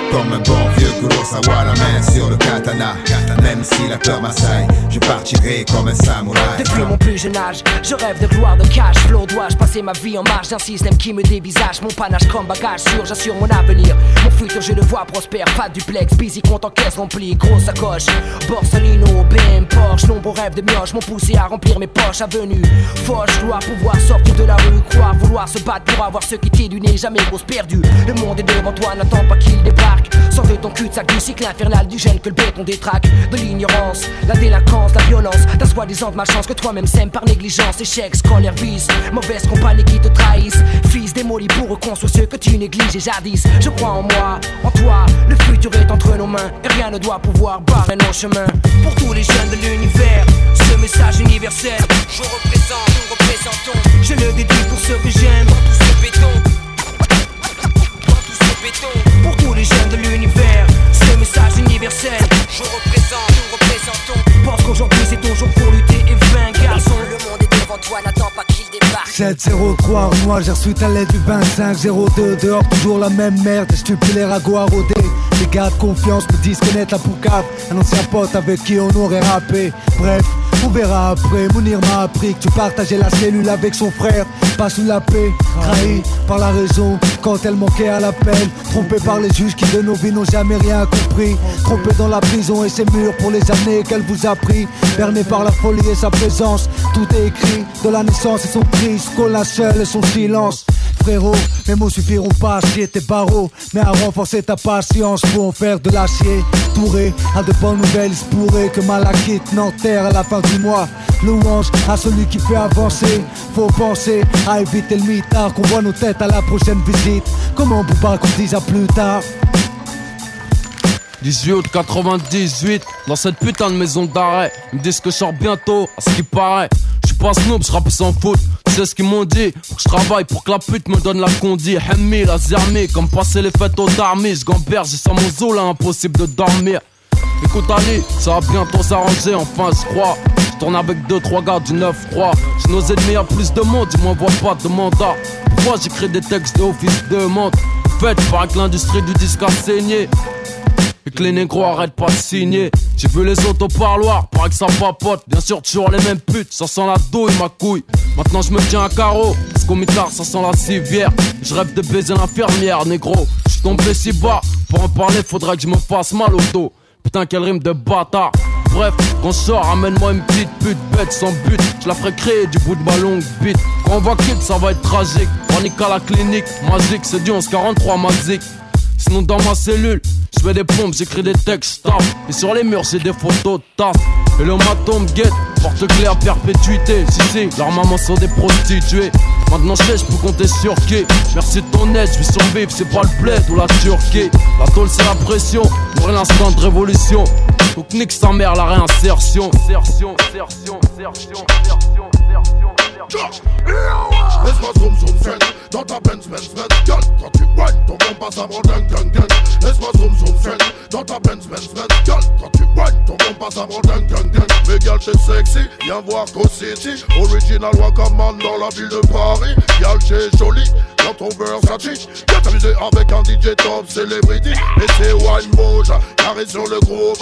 comme un bon vieux Kurosawa, la main sur le katana. Même si la peur m'assaille, je partirai comme un samouraï. Depuis mon plus jeune âge, je rêve de gloire, de cash flow. Dois-je passer ma vie en marge d'un système qui me dévisage Mon panache comme bagage sûr, j'assure mon avenir. Mon futur, je le vois prospère. Pas duplex, busy, compte en caisse remplie. Grosse sacoche, Borsalino, BM, Porsche. Nombreux rêves de mioche m'ont poussé à remplir mes poches. Avenue, Foch, dois pouvoir sortir de la rue. Croire, vouloir se battre pour avoir ce qui t'est du nez. Jamais grosse perdue. Le monde est devant toi, n'attends pas qu'il débarque. Sors de ton cul-de-sac du cycle infernal du gène que le béton détraque. De l'ignorance, la délinquance, la violence. Ta soi-disant malchance que toi-même sème par négligence. Échec, scolaire, vice. Mauvaise compagnie qui te trahissent. Fils démoli pour reconstruire ce que tu négliges et jadis. Je crois en moi, en toi. Le futur est entre nos mains et rien ne doit pouvoir barrer nos chemins. Pour tous les jeunes de l'univers, ce message universel. Je représente, nous représentons. Je le dédie pour ceux que j'aime. Dans tout ce béton. Dans tout ce béton. Pour les jeunes de l'univers, ce message universel. Je représente, nous représentons. Pense qu'aujourd'hui c'est ton jour pour lutter et vaincre, garçon. Le monde est devant toi, n'attends pas qu'il débarque. 703 moi j'ai reçu ta lettre du 2502 Dehors toujours la même merde, des stupides ragots à rôder Les gars de confiance me disent connaître la poucave Un ancien pote avec qui on aurait rappé. Bref, on verra après, Mounir m'a appris que tu partageais la cellule avec son frère Pas sous la paix, trahi par la raison quand elle manquait à l'appel Trompé par les juges qui de nos vies n'ont jamais rien compris. Trompé dans la prison et ses murs pour les années qu'elle vous a pris Berné par la folie et sa présence Tout est écrit de la naissance et son cri la seule et son silence. Frérot, mes mots suffiront pas à scier tes barreaux Mais à renforcer ta patience pour en faire de l'acier. Touré à de bonnes nouvelles, il se pourrait que Malakite n'enterre à la fin du mois. Louange à celui qui fait avancer. Faut penser à éviter le mitard Qu'on voit nos têtes à la prochaine visite. Comment peut pas qu'on dise à plus tard? 18 août 98, dans cette putain de maison d'arrêt. Ils me disent que je sors bientôt, à ce qui paraît. Je pas snob, je rappe sans foot. C'est ce qu'ils m'ont dit? Je travaille pour que la pute me donne la condi. Hemmi, la zermi, comme passer les fêtes aux armées. Je gamberge, j'ai sans mon zoo là, impossible de dormir. Écoute Ali, ça va bientôt s'arranger, enfin je crois. tourne avec deux, trois gars du 9-3. J'ai nos ennemis à plus de monde, ils m'envoient pas de mandat. Pourquoi j'écris des textes d'office de montre Faites par que l'industrie du disque a saigné. Et que les négros arrêtent pas de signer. J'ai vu les autres au parloir, paraît que ça papote. Bien sûr, toujours les mêmes putes, ça sent la douille, ma couille. Maintenant, je me tiens à carreau, parce qu'au mitard, ça sent la civière. Je rêve de baiser l'infirmière, négro. Je suis tombé si bas, pour en parler, faudrait que je me fasse mal au dos. Putain, quelle rime de bâtard. Bref, qu'on sort, amène-moi une petite pute bête sans but. Je la ferai créer du bout de ma longue bite. Quand on va quitter, ça va être tragique. Panique à la clinique, magique, c'est du 1143 magique. Sinon dans ma cellule, je fais des pompes, j'écris des textes, tape. Et sur les murs, j'ai des photos tasse. Et le maton me guette, porte claire, perpétuité. Si, si, leurs mamans sont des prostituées. Maintenant, je sais, je peux compter sur qui. Merci de ton aide, je vais survivre, c'est pas le bled ou la Turquie. La tôle, c'est la pression, mourir l'instant de révolution. Donc, nique sa mère, la réinsertion. Insertion, insertion, insertion, Laisse-moi zoom zoom zen Dans ta Benz Benz Benz Girl, quand tu whine Ton bon passe mon ding ding ding Laisse-moi zoom zoom zen Dans ta Benz Benz Benz Girl, quand tu whine Ton bon passe mon ding ding ding Mais girl t'es sexy Viens voir Co City. Original Wakaman dans la ville de Paris. Girl t'es jolie Dans ton Versace Viens t'amuser avec un DJ top celebrity. Et c'est wine moja Carré sur le groove.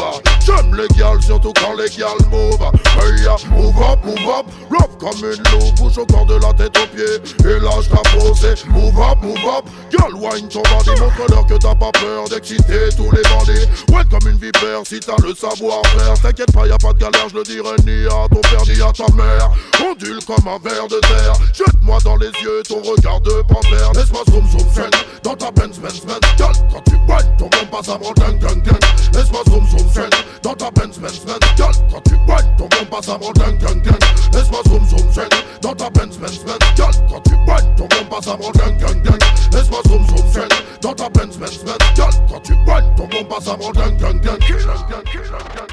J'aime les gals surtout quand les gals move. Hey ya, move up, move up Rough comme une loupe Bouge au corps de la tête aux pieds. Et lâche ta posée Move up, move up. Girl, ton bandit Montre-leur que t'as pas peur d'exciter tous les bandits. Ouais comme une vipère si t'as le savoir-faire. T'inquiète pas, y a pas de galère, je le dirai ni à ton père ni à ta mère. Ondule comme un ver de terre. Jette-moi dans les yeux ton regard de panthère. Laisse-moi zoom zoom zen. Dans ta Benz Benz Benz. Girl, quand tu whine ton bon passe mon ding ding ding Laisse-moi zoom zoom zen. Dans ta Benz Benz Benz. Girl, quand tu whine ton bon passe mon ding ding ding Laisse-moi zoom zoom dans ta Benz, Benz, Benz Gal, quand tu boignes, ton bon bas ça me rend gang, gang, gang. Laisse-moi zoom, zoom, shang, dans ta Benz, Benz, Benz Gal, quand tu boignes, ton bon bas ça me gang, gang, gang. Gang, gang, gang, gang,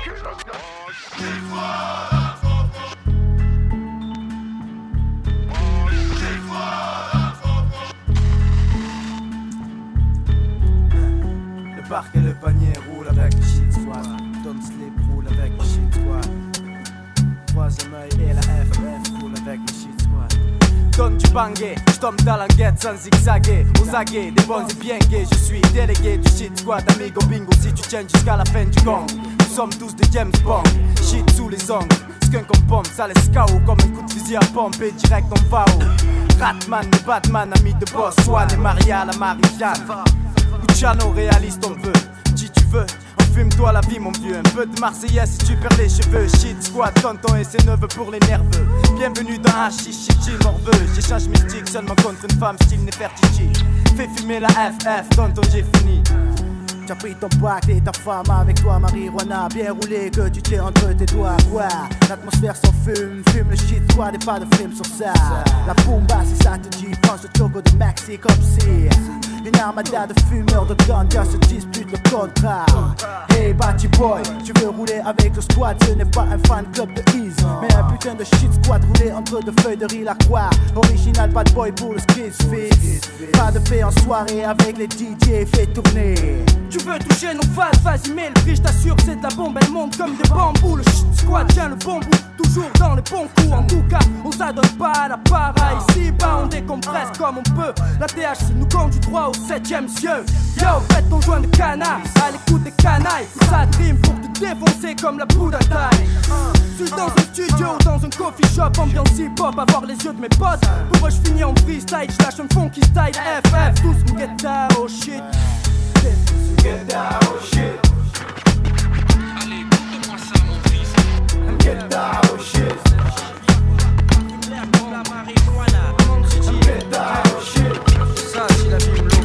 parc et le panier roule avec shit squad. Don't sleep roule avec shit squad. Troisième Donne du bangé, je tombe dans guette sans zigzaguer. Aux aguets, des bons et bien gays. Je suis délégué du shit squad, amigo bingo. Si tu tiens jusqu'à la fin du gong, nous sommes tous des James Bond. Shit sous les ongles, skunk en pompe, ça laisse KO comme un coup de fusil à pompe et direct en FAO. Ratman, Batman, ami de boss, Swan et Maria la Marie-Jeanne. Luciano, réaliste on veut, veux. Fume-toi la vie mon vieux, un peu de Marseillaise si tu perds les cheveux Shit squad, tonton et ses neveux pour les nerveux Bienvenue dans Hachichi, chichi, morveux J'échange mystique seulement contre une femme style Nefertiti Fais fumer la FF, tonton j'ai fini Tu as pris ton pack et ta femme avec toi, marijuana bien roulé que tu t'es entre tes doigts. Quoi? L'atmosphère s'en fume, fume le shit, toi, et pas de film sur ça. La pumba, si ça te dit, pense au choco de Maxi comme si. Une armada de fumeurs de ganja se dispute le contrat. Hey, Batty Boy, tu veux rouler avec le squad, ce n'est pas un fan club de Ease, mais un putain de shit squad roulé entre deux feuilles de riz la croix. Original bad boy pour le. Pas de paix en soirée avec les DJ, fait tourner. Tu veux toucher nos phases, vas-y mets le prix, je t'assure c'est de la bombe, elle monte comme des bambous Le shit squad tient le bon bout, toujours dans les bons coups En tout cas, on s'adonne pas à la para Ici bas on décompresse comme on peut La THC nous conduit droit au septième cieux Yo, faites ton joint de canard, à l'écoute des canailles Ça dream pour te défoncer comme la poudre taille suis dans un studio ou dans un coffee shop Ambiance hip-hop, avoir les yeux de mes potes Pour eux je finis en freestyle, je lâche un funky style FF, tous me get down, oh shit Get down, oh shit. Allez, écoute-moi ça, mon fils. Get down, oh shit. La marijuana. Get down, shit. Ça, si la vie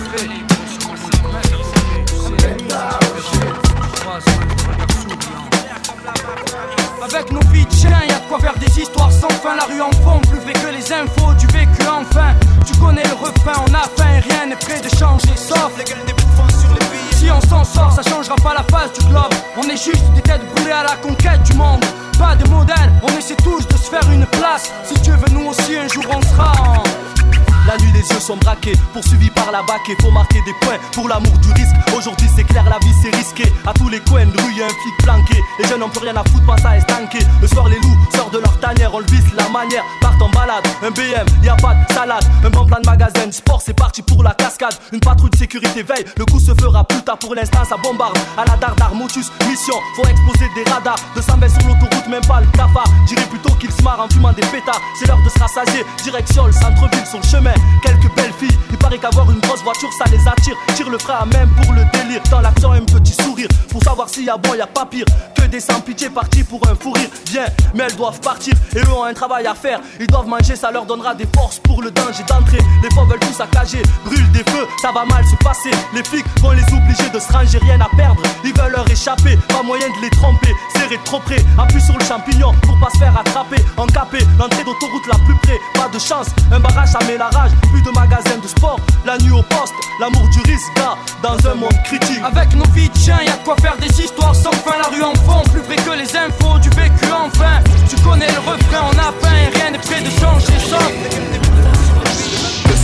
Avec nos vies de chien, y'a de quoi faire des histoires sans fin. La rue en fond, plus vrai que les infos du vécu enfin. Tu connais le refrain, on a faim, rien n'est prêt de changer, sauf les des sur les. Si on s'en sort, ça changera pas la face du globe. On est juste des têtes brûlées à la conquête du monde. Pas de modèle, on essaie tous de se faire une place. Si Dieu veut, nous aussi un jour on sera en. La nuit les yeux sont braqués, poursuivis par la bac et faut marquer des points pour l'amour du risque. Aujourd'hui c'est clair, la vie c'est risqué. À tous les coins de rue, y a un flic planqué. Les jeunes n'ont plus rien à foutre, pas à estanquer. Le soir, les loups sortent de leur tanière, on le visse la manière, partent en balade. Un BM, y a pas de salade, un bon plan de magasin, sport, c'est parti pour la cascade. Une patrouille de sécurité veille, le coup se fera plus tard pour l'instant, ça bombarde. À la dardar, motus, mission, faut exploser des radars. 200 mètres sur l'autoroute, même pas le cafard. J'irai plutôt qu'ils se marrent en fumant des pétards. C'est l'heure de se rassasier, direction le centre-ville sur le chemin. Quelques belles filles, il paraît qu'avoir une grosse voiture, ça les attire. Tire le frein à même pour le délire. Dans l'action, un petit sourire. Pour savoir s'il y a bon, y a pas pire. Que des sans pitié partis pour un fou rire. Bien, mais elles doivent partir et eux ont un travail à faire. Ils doivent manger, ça leur donnera des forces pour le danger d'entrer. Les fois veulent tout saccager, brûlent des feux, ça va mal se passer. Les flics vont les obliger de se ranger, rien à perdre. Ils veulent leur échapper, pas moyen de les tromper. Trop près, appuie sur le champignon pour pas se faire attraper. Encapé, l'entrée d'autoroute la plus près, pas de chance. Un barrage, ça met la rage. Plus de magasins de sport, la nuit au poste, l'amour du risque, gars, dans un monde critique. Avec nos vies de chien, y'a de quoi faire des histoires sans fin. La rue en fond, plus vrai que les infos du vécu enfin. Tu connais le refrain, on a faim et rien n'est prêt de changer ça.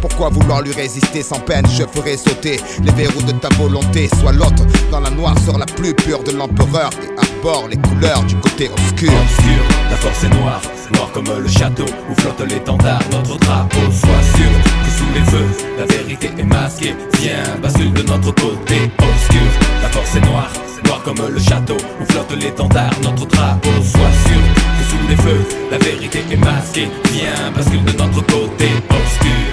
Pourquoi vouloir lui résister sans peine? Je ferai sauter les verrous de ta volonté. Sois l'autre dans la noirceur la plus pure de l'empereur et arbore les couleurs du côté obscur. Obscur, la force est noire, noire comme le château où flotte l'étendard, notre drapeau. Sois sûr que sous les feux, la vérité est masquée. Viens, bascule de notre côté. Obscur, la force est noire, comme le château où flotte l'étendard, notre drapeau. Sois sûr que sous les feux, la vérité est masquée. Viens, bascule de notre côté. Obscur,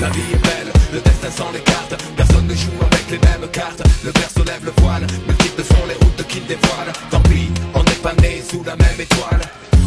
la vie est belle, le destin sans les cartes. Personne ne joue avec les mêmes cartes. Le verso lève le voile, multiples sont les routes qu'il dévoile. Tant pis, on n'est pas né sous la même étoile.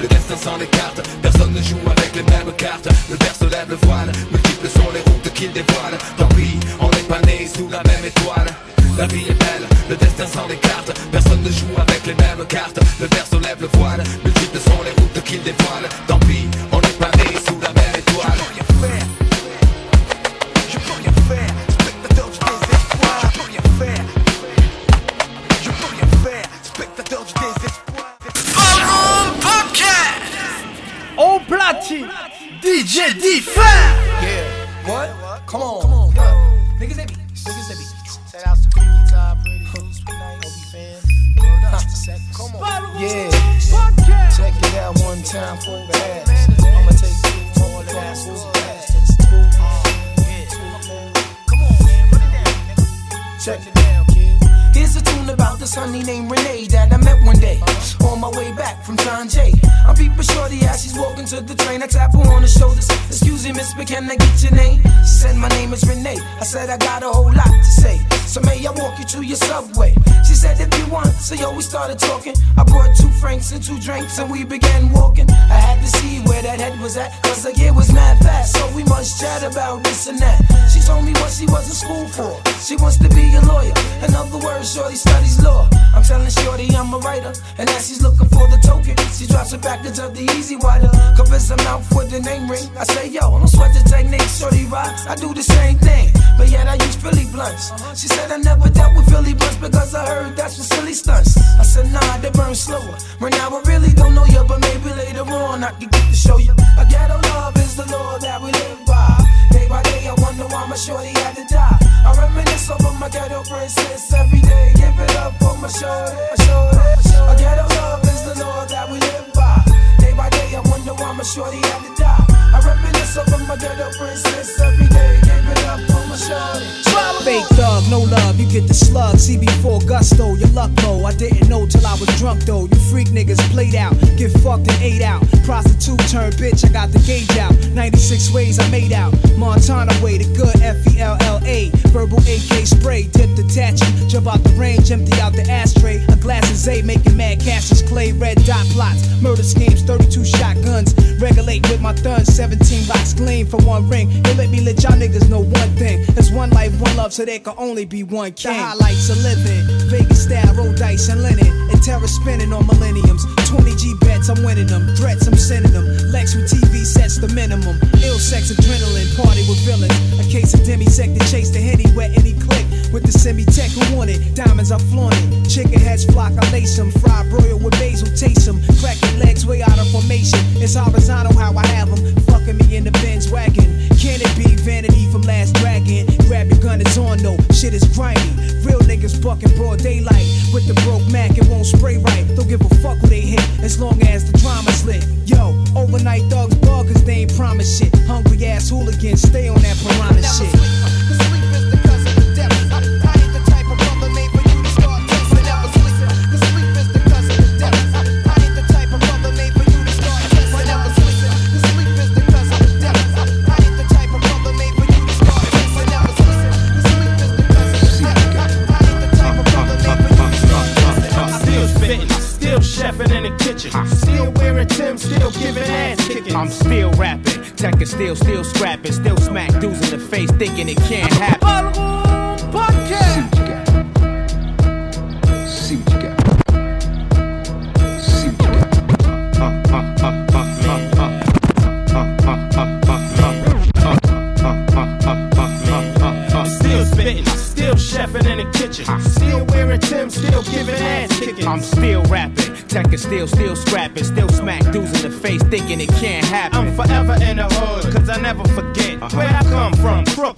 le destin sans les cartes. Personne ne joue avec les mêmes cartes. Le père se lève le voile, multiples sont les routes qu'il dévoile. Tant pis, on n'est pas né sous la même étoile. La vie est belle, le destin sans les cartes. Personne ne joue avec les mêmes cartes. Le père lève le voile, multiples sont les routes qu'il dévoile. Tant pis, on Au platine, DJ D-Fair. Yeah, what? Come on. Come on. Niggas that be. Niggas that be. Shout outs to uh, Pretty Top, Pretty Goose, Night, Obi fan. Come on. Yeah. Check it out one time for the ass. I'ma take you more than that. Come on, man. Put it down, nigga. Check it down, about this honey named Renee that I met one day. On my way back from John Jay. I'm peeping shorty as she's walking to the train. I tap her on the shoulders. Excuse me, miss, but can I get your name? She said, My name is Renee. I said, I got a whole lot to say. So may I walk you to your subway? She said, If you want. So yo, we started talking. I brought two francs and two drinks and we began walking. I had to see where that head was at. Cause the year was mad fast. So we must chat about this and that. She told me what she was in school for. She wants to be a lawyer. In other words, Shorty law. I'm telling Shorty I'm a writer. And as she's looking for the token, she drops a package of the E-Z Wider. Covers her mouth with the name ring. I say, yo, I don't sweat the technique, Shorty rocks. I do the same thing. But yet I use Philly blunts. She said I never dealt with Philly blunts because I heard that's for silly stunts. I said, nah, they burn slower. Right now I really don't know you, but maybe later on I can get to show you. A ghetto love is the law that we live by. Day by day, I wonder why my shorty had to die. I reminisce over my ghetto princess every day. Give it up for my shorty, my shorty. A ghetto love is the law that we live by. Day by day, I wonder why my shorty had to die. I reminisce over my ghetto princess every day. Give it up for my shorty. Fake thug, no love, you get the slug. CB4 gusto, your luck low. I didn't know till I was drunk though. You freak niggas played out, get fucked and ate out. Prostitute turn bitch, I got the gauge out. 96 ways I made out. Montana way, the good F E L L A. Verbal AK spray, tip detach you. Jump out the range, empty out the ashtray. A glass of Zay, making mad cashes, clay, red dot plots. Murder schemes, 32 shotguns. Regulate with my thuns, 17 rocks gleam for one ring. They let me let y'all niggas know one thing. It's one life, one love, so there can only be one king. The highlights of living, Vegas style, roll dice and linen. And terror spinning on millenniums. 20 G I'm winning them. Threats, I'm sending them. Lex with TV sets the minimum. Ill sex, adrenaline, party with villains. A case of demisec to chase the henny wet any click. With the semi tech who want it. Diamonds, I flaunt it. Chicken heads flock, I lace them. Fried broil with basil, taste them. Crack your legs way out of formation. It's horizontal how I have them. Fucking me in the Benz wagon. Can it be vanity from last dragon? Grab your gun, it's on though. Shit is grimy. Real niggas bucking broad daylight. With the broke Mac, it won't spray right. Don't give a fuck who they hit, as long as the drama's lit. Yo, overnight thugs bug, cause they ain't promise shit. Hungry ass hooligans, stay on that piranha shit. I'm still rapping, tech is still, still scrapping, still smack dudes in the face, thinking it can't happen. See what you got. See what you got. See what you got. Still spitting, still chefing in the kitchen, still wearing Tim, still giving ass kicking. I'm still rapping, tech is still, still scrapping, still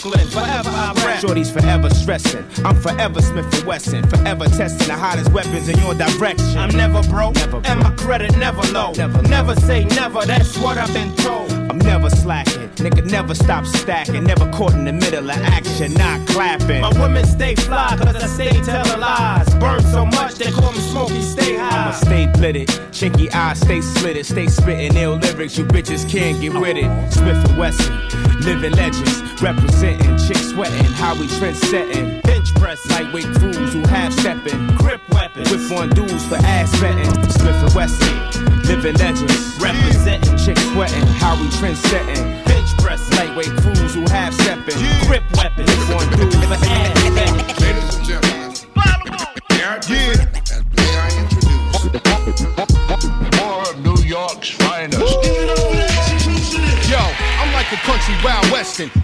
Brooklyn, forever I rap. Shorty's forever stressing. I'm forever Smith and Wesson, forever testing the hottest weapons in your direction. I'm never broke, never and my credit never low. Never, never say never, that's what I've been told. I'm never slacking, nigga never stop stacking, never caught in the middle of action, not clapping. My women stay fly, cause I stay telling lies. Burn so much, they call me Smokey, stay high. I'ma stay blitted, chinky eyes stay slitted, stay spitting ill lyrics, you bitches can't get with it. Smif-N-Wessun, living legends, representing, chicks sweating, how we trend setting. Bench press, lightweight fools who half stepping, grip weapons, whip on dudes for ass betting. Smif-N-Wessun, living legends, representing, chicks sweating, how we trend setting. Bench press, lightweight fools who half stepping, grip weapons, whip on dudes for ass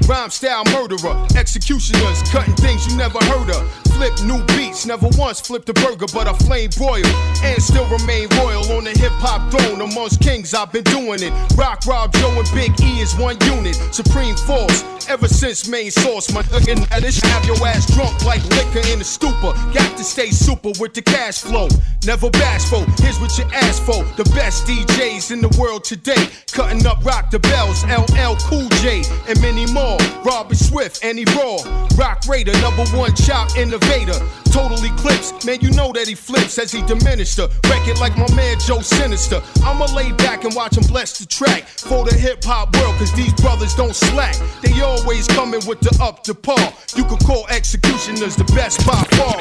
rhyme style murderer, executioners cutting things you never heard of. Flip new beats, never once flipped a burger, but I flame broil and still remain royal on the hip hop throne. Amongst kings, I've been doing it. Rock, Rob, Joe, and Big E is one unit, supreme force. Ever since main source, my nigga, at this have your ass drunk like liquor in a stupor. Got to stay super with the cash flow, never bashful. Here's what you asked for: the best DJs in the world today, cutting up rock the bells, LL Cool J, and many more. Robert Swift, and he raw. Roc Raida, number one chop innovator. Total eclipse, man, you know that he flips as he diminished her. Wreck it like my man Joe Sinister. I'ma lay back and watch him bless the track for the hip hop world, cause these brothers don't slack. They always coming with the up to par. You could call executioners the best by far.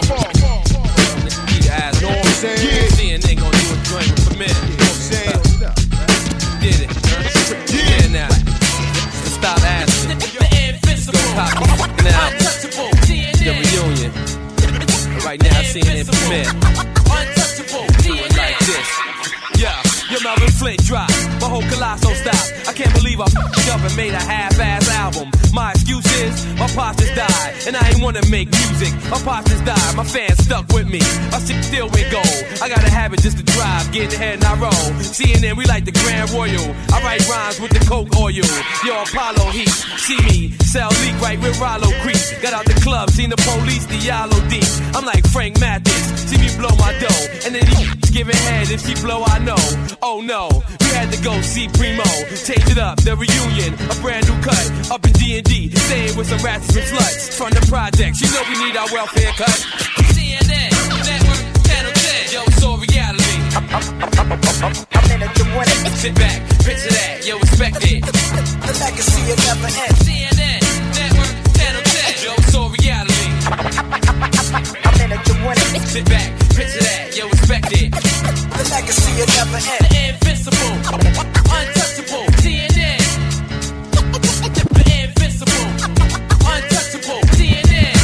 Ass, know what I'm saying? Yeah. CNN gon' do a joint with Premier. You know what I'm saying? Did it. Yeah, now. So stop asking. Go pop now. The reunion. Right now, CNN Premier. Do it like this. Yeah, your Melvin Flynt drop, whole colossal stop. I can't believe I f***ed up and made a half-ass album. My excuse is my pops just died, and I ain't wanna make music. My pops just died, my fans stuck with me. My shit still went gold. I got a habit just to drive, get ahead and I roll. CNN, we like the Grand Royal. I write rhymes with the Coke oil. Yo, Apollo Heat, see me sell leak right with Rollo Creek. Got out the club, seen the police, the yellow deep. I'm like Frank Mathis, see me blow my dough, and then he giving head if she blow, I know. Oh no, we had to go see Primo, change it up, the reunion, a brand new cut, up in D&D, staying with some rats and some sluts from the projects. You know we need our welfare cut. CNN, network, channel 10, yo, so reality. I'm in a Sit back, picture that, yo, respect it. The legacy will never end. CNN, network, channel 10, yo, so reality. I'm in a Sit back, picture that, yo, respect it. The legacy will never end. The invincible, untouchable, CNN. The invincible, untouchable, CNN.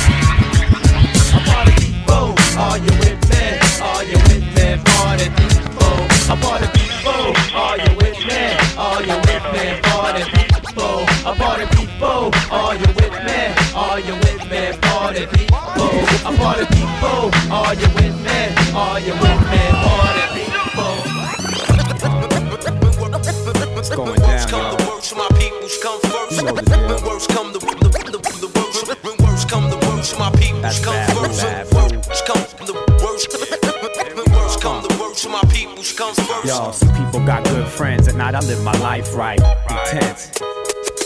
Party people, are you with me? Are you with me? Party people, a party people, are you with me? Are you with me? Party people, a party people, are you with me? Are you with me? Party people, a party people, are you with me? Are you with me? Party people. Going down, y'all? My peoples come first. When worst come the the the the worst. When worst come the worst, my peoples come first. When worst come the worst. When worst come the worst, my peoples come first. Yo, some people got good friends. At night, I live my life right. Intense.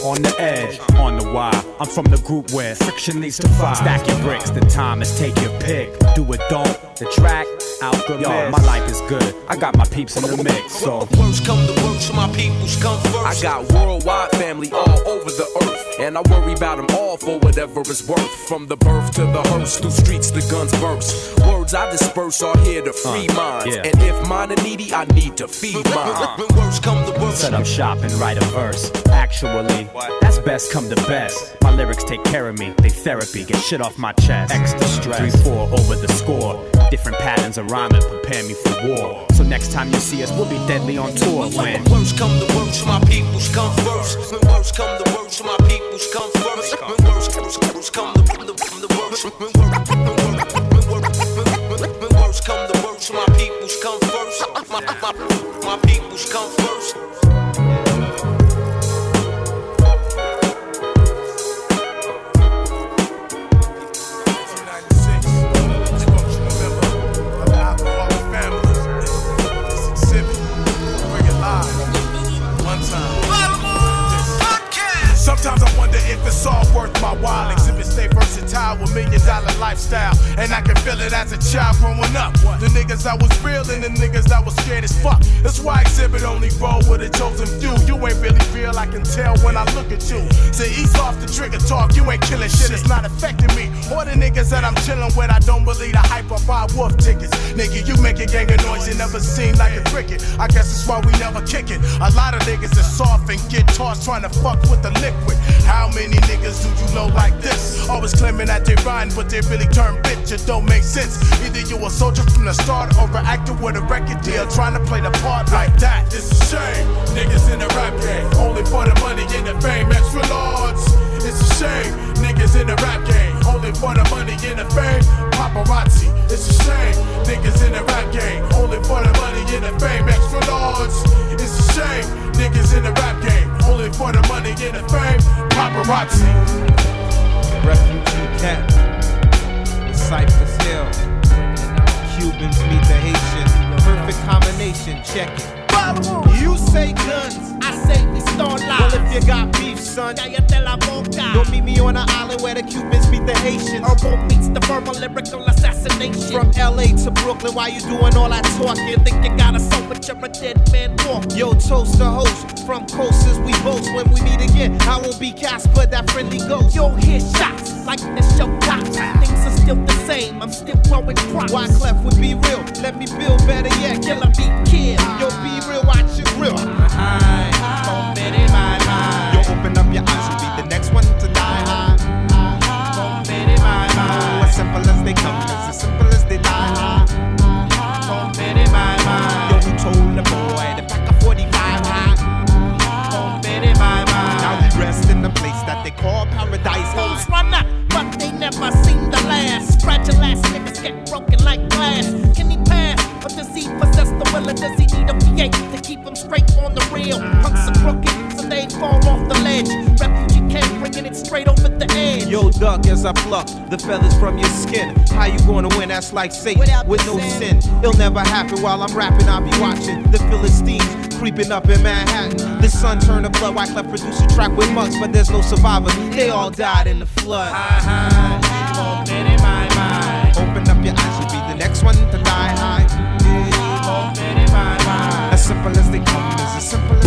On the edge, on the wire. I'm from the group where friction leads to fire. Stack your bricks, the time is take your pick. Do it, don't. The track, out good. Yo, my life is good. I got my peeps in the mix, so. Worst come the worst, my peoples come first. I got worldwide family all over the earth, and I worry about them all for whatever it's worth. From the birth to the hearse, through streets the guns burst. Words I disperse are here to free uh, minds, yeah. and if mine are needy, I need to feed [laughs] mine. When worst come the worst. Set up shop and write a verse. Actually, that's best come to best. My lyrics take care of me, they therapy, get shit off my chest. Extra stress, 3 4 over the score. Different patterns of rhyme rhyming prepare me for war. So next time you see us, we'll be deadly on tour when. When worst come the worst, my peoples come first. When worst come the worst, my peoples come first. When worst, worst, worst come the the, the worst. When worst, when worst, when worst, when worst, when worst come the worst, my peoples come first. My, my, my peoples come first. Sometimes I wonder if it's all worth my while. Xzibit stay versatile with million dollar lifestyle. And I can feel it as a child growing up. The niggas I was real and the niggas I was scared as fuck. That's why Xzibit only roll with a chosen few. You ain't really real, I can tell when I look at you. Say ease off the trigger talk, you ain't killing shit, it's not affecting me. Or the niggas that I'm chilling with, I don't believe the hype or buy wolf tickets. Nigga, you make a gang of noise, you never seem like a cricket. I guess that's why we never kick it. A lot of niggas are soft and get tossed trying to fuck with the liquid. How many niggas do you know like this? Always claiming that they rhyme, but they really turn bitch. It don't make sense. Either you a soldier from the start or an actor with a record deal trying to play the part like that. It's a shame. Niggas in the rap game, only for the money and the fame, extra lords. It's a shame. Niggas in the rap game, only for the money and the fame, paparazzi. It's a shame. Niggas in the rap game, paparazzi. Refugee camp, Cypress Hill. Cubans meet the Haitians. Perfect combination, check it. You say guns, I say start live. Well, if you got beef, son. Cállate la boca. Don't meet me on an island where the Cubans meet the Haitians. Herbal meets the verbal lyrical assassination. From LA to Brooklyn, why you doing all that talking? Think you got a soul, but you're a dead man walk. Yo, toast the host. From coasters, we boast when we meet again. I won't be Casper, that friendly ghost. You'll hear shots like the show cops. Things are still the same, I'm still growing crops. Wyclef would be real? Let me build better yet. Killer be kid. Yo, be real, watch it real. Yo, open up your eyes, you'll be the next one to die. As simple as they come, as simple as they die. Yo, who told the boy to pack a 45 high? Now we rest in the place that they call paradise. Run but they never seem to last. Niggas get broken like glass. Can he pass? Does he the will? Does he need a V8 to keep him straight on the real? Punks are crooked, so they fall off the ledge. Refugee camp bringing it straight over the edge. Yo, duck, as I pluck the feathers from your skin. How you gonna win? That's like Satan with no sin. It'll never happen while I'm rapping. I'll be watching the Philistines creeping up in Manhattan. The sun turned to blood. Wyclef produced a track with mugs, but there's no survivor. They all died in the flood. Open up your eyes, you'll be the next one to die high. As simple as they come, is as simple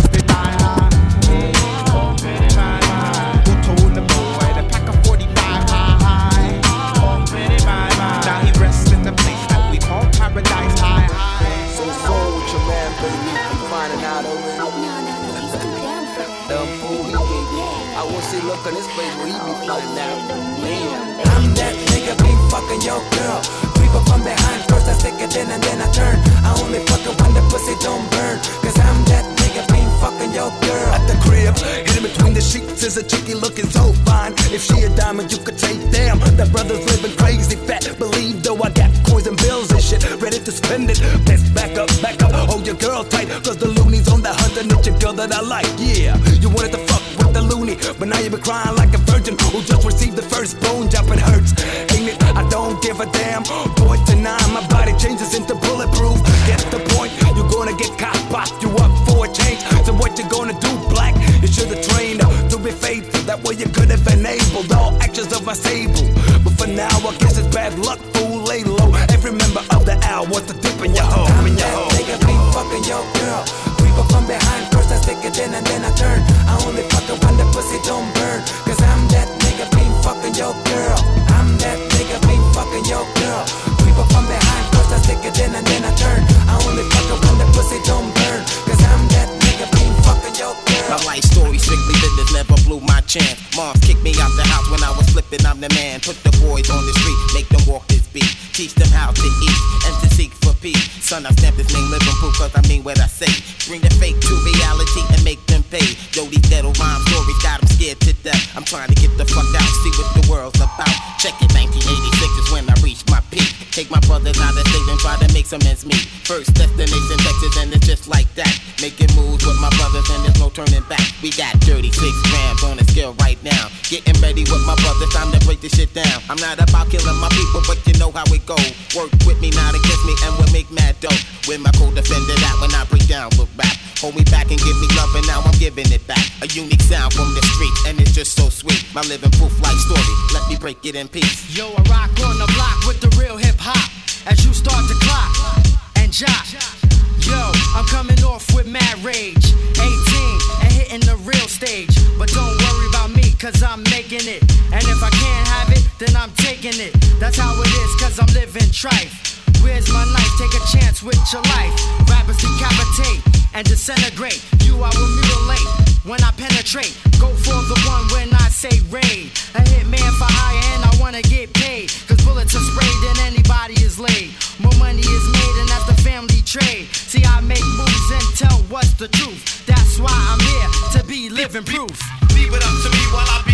I want to see look on his face when he be oh, finding out. Man. I'm that nigga be fucking your girl. Creep up from behind first, I stick it in and then I turn. I only fuck it when the pussy don't burn. Cause I'm that nigga be fucking your girl. At the crib, hidden between the sheets is a chickie looking so fine. If she a diamond, you could say, damn, that brother's living crazy fat. Believe though I got coins and bills and shit, ready to spend it. Best back up, back up, hold your girl tight, cause the loony's on the hunt and it's your girl that I like. Yeah, you wanted to fuck with the loony, but now you been crying like a virgin who just received the first bone jump. It hurts, ain't it? I don't give a damn. Boy, tonight my body changes into bulletproof. Get the point, you're gonna get caught, pop you up for a change. So what you gonna do, black? You should've trained to be faithful. That way you could have enabled all actions of my sable. But for now, I guess it's bad luck, the man. Put the boys on the street, make them walk this beat. Teach them how to eat and to seek for peace. Son, I snap this name living proof cause I mean what I say. Bring the fake to reality and make them pay. Yo, these ghetto rhyme stories got them scared to death. I'm trying to get the fuck out, see what the world's about. Check it, 1986 is when I reached my peak. Take my brothers out of state and try to make some ends meet. First destination Texas and it's We got 36 grams on the scale right now. Getting ready with my brothers, time to break this shit down. I'm not about killing my people, but you know how it go. Work with me, not against me, and we'll make mad dough. With my co-defender that when I break down with rap. Hold me back and give me love, and now I'm giving it back. A unique sound from the street, and it's just so sweet. My living proof life story, let me break it in peace. Yo, I rock on the block with the real hip hop. As you start to clock and jock. Yo, I'm coming off with mad rage. 18 hitting the real stage. But don't worry about me, cause I'm making it. And if I can't have it, then I'm taking it. That's how it is, cause I'm living trife. Where's my knife? Take a chance with your life. Rappers decapitate and disintegrate. You I will mutilate when I penetrate. Go for the one when I say raid. A hitman for hire and I wanna get paid. Cause bullets are sprayed and anybody is laid. More money is made and that's the family trade. See, I make moves and tell what's the truth. That's why I'm here living proof. Leave it up to me while I be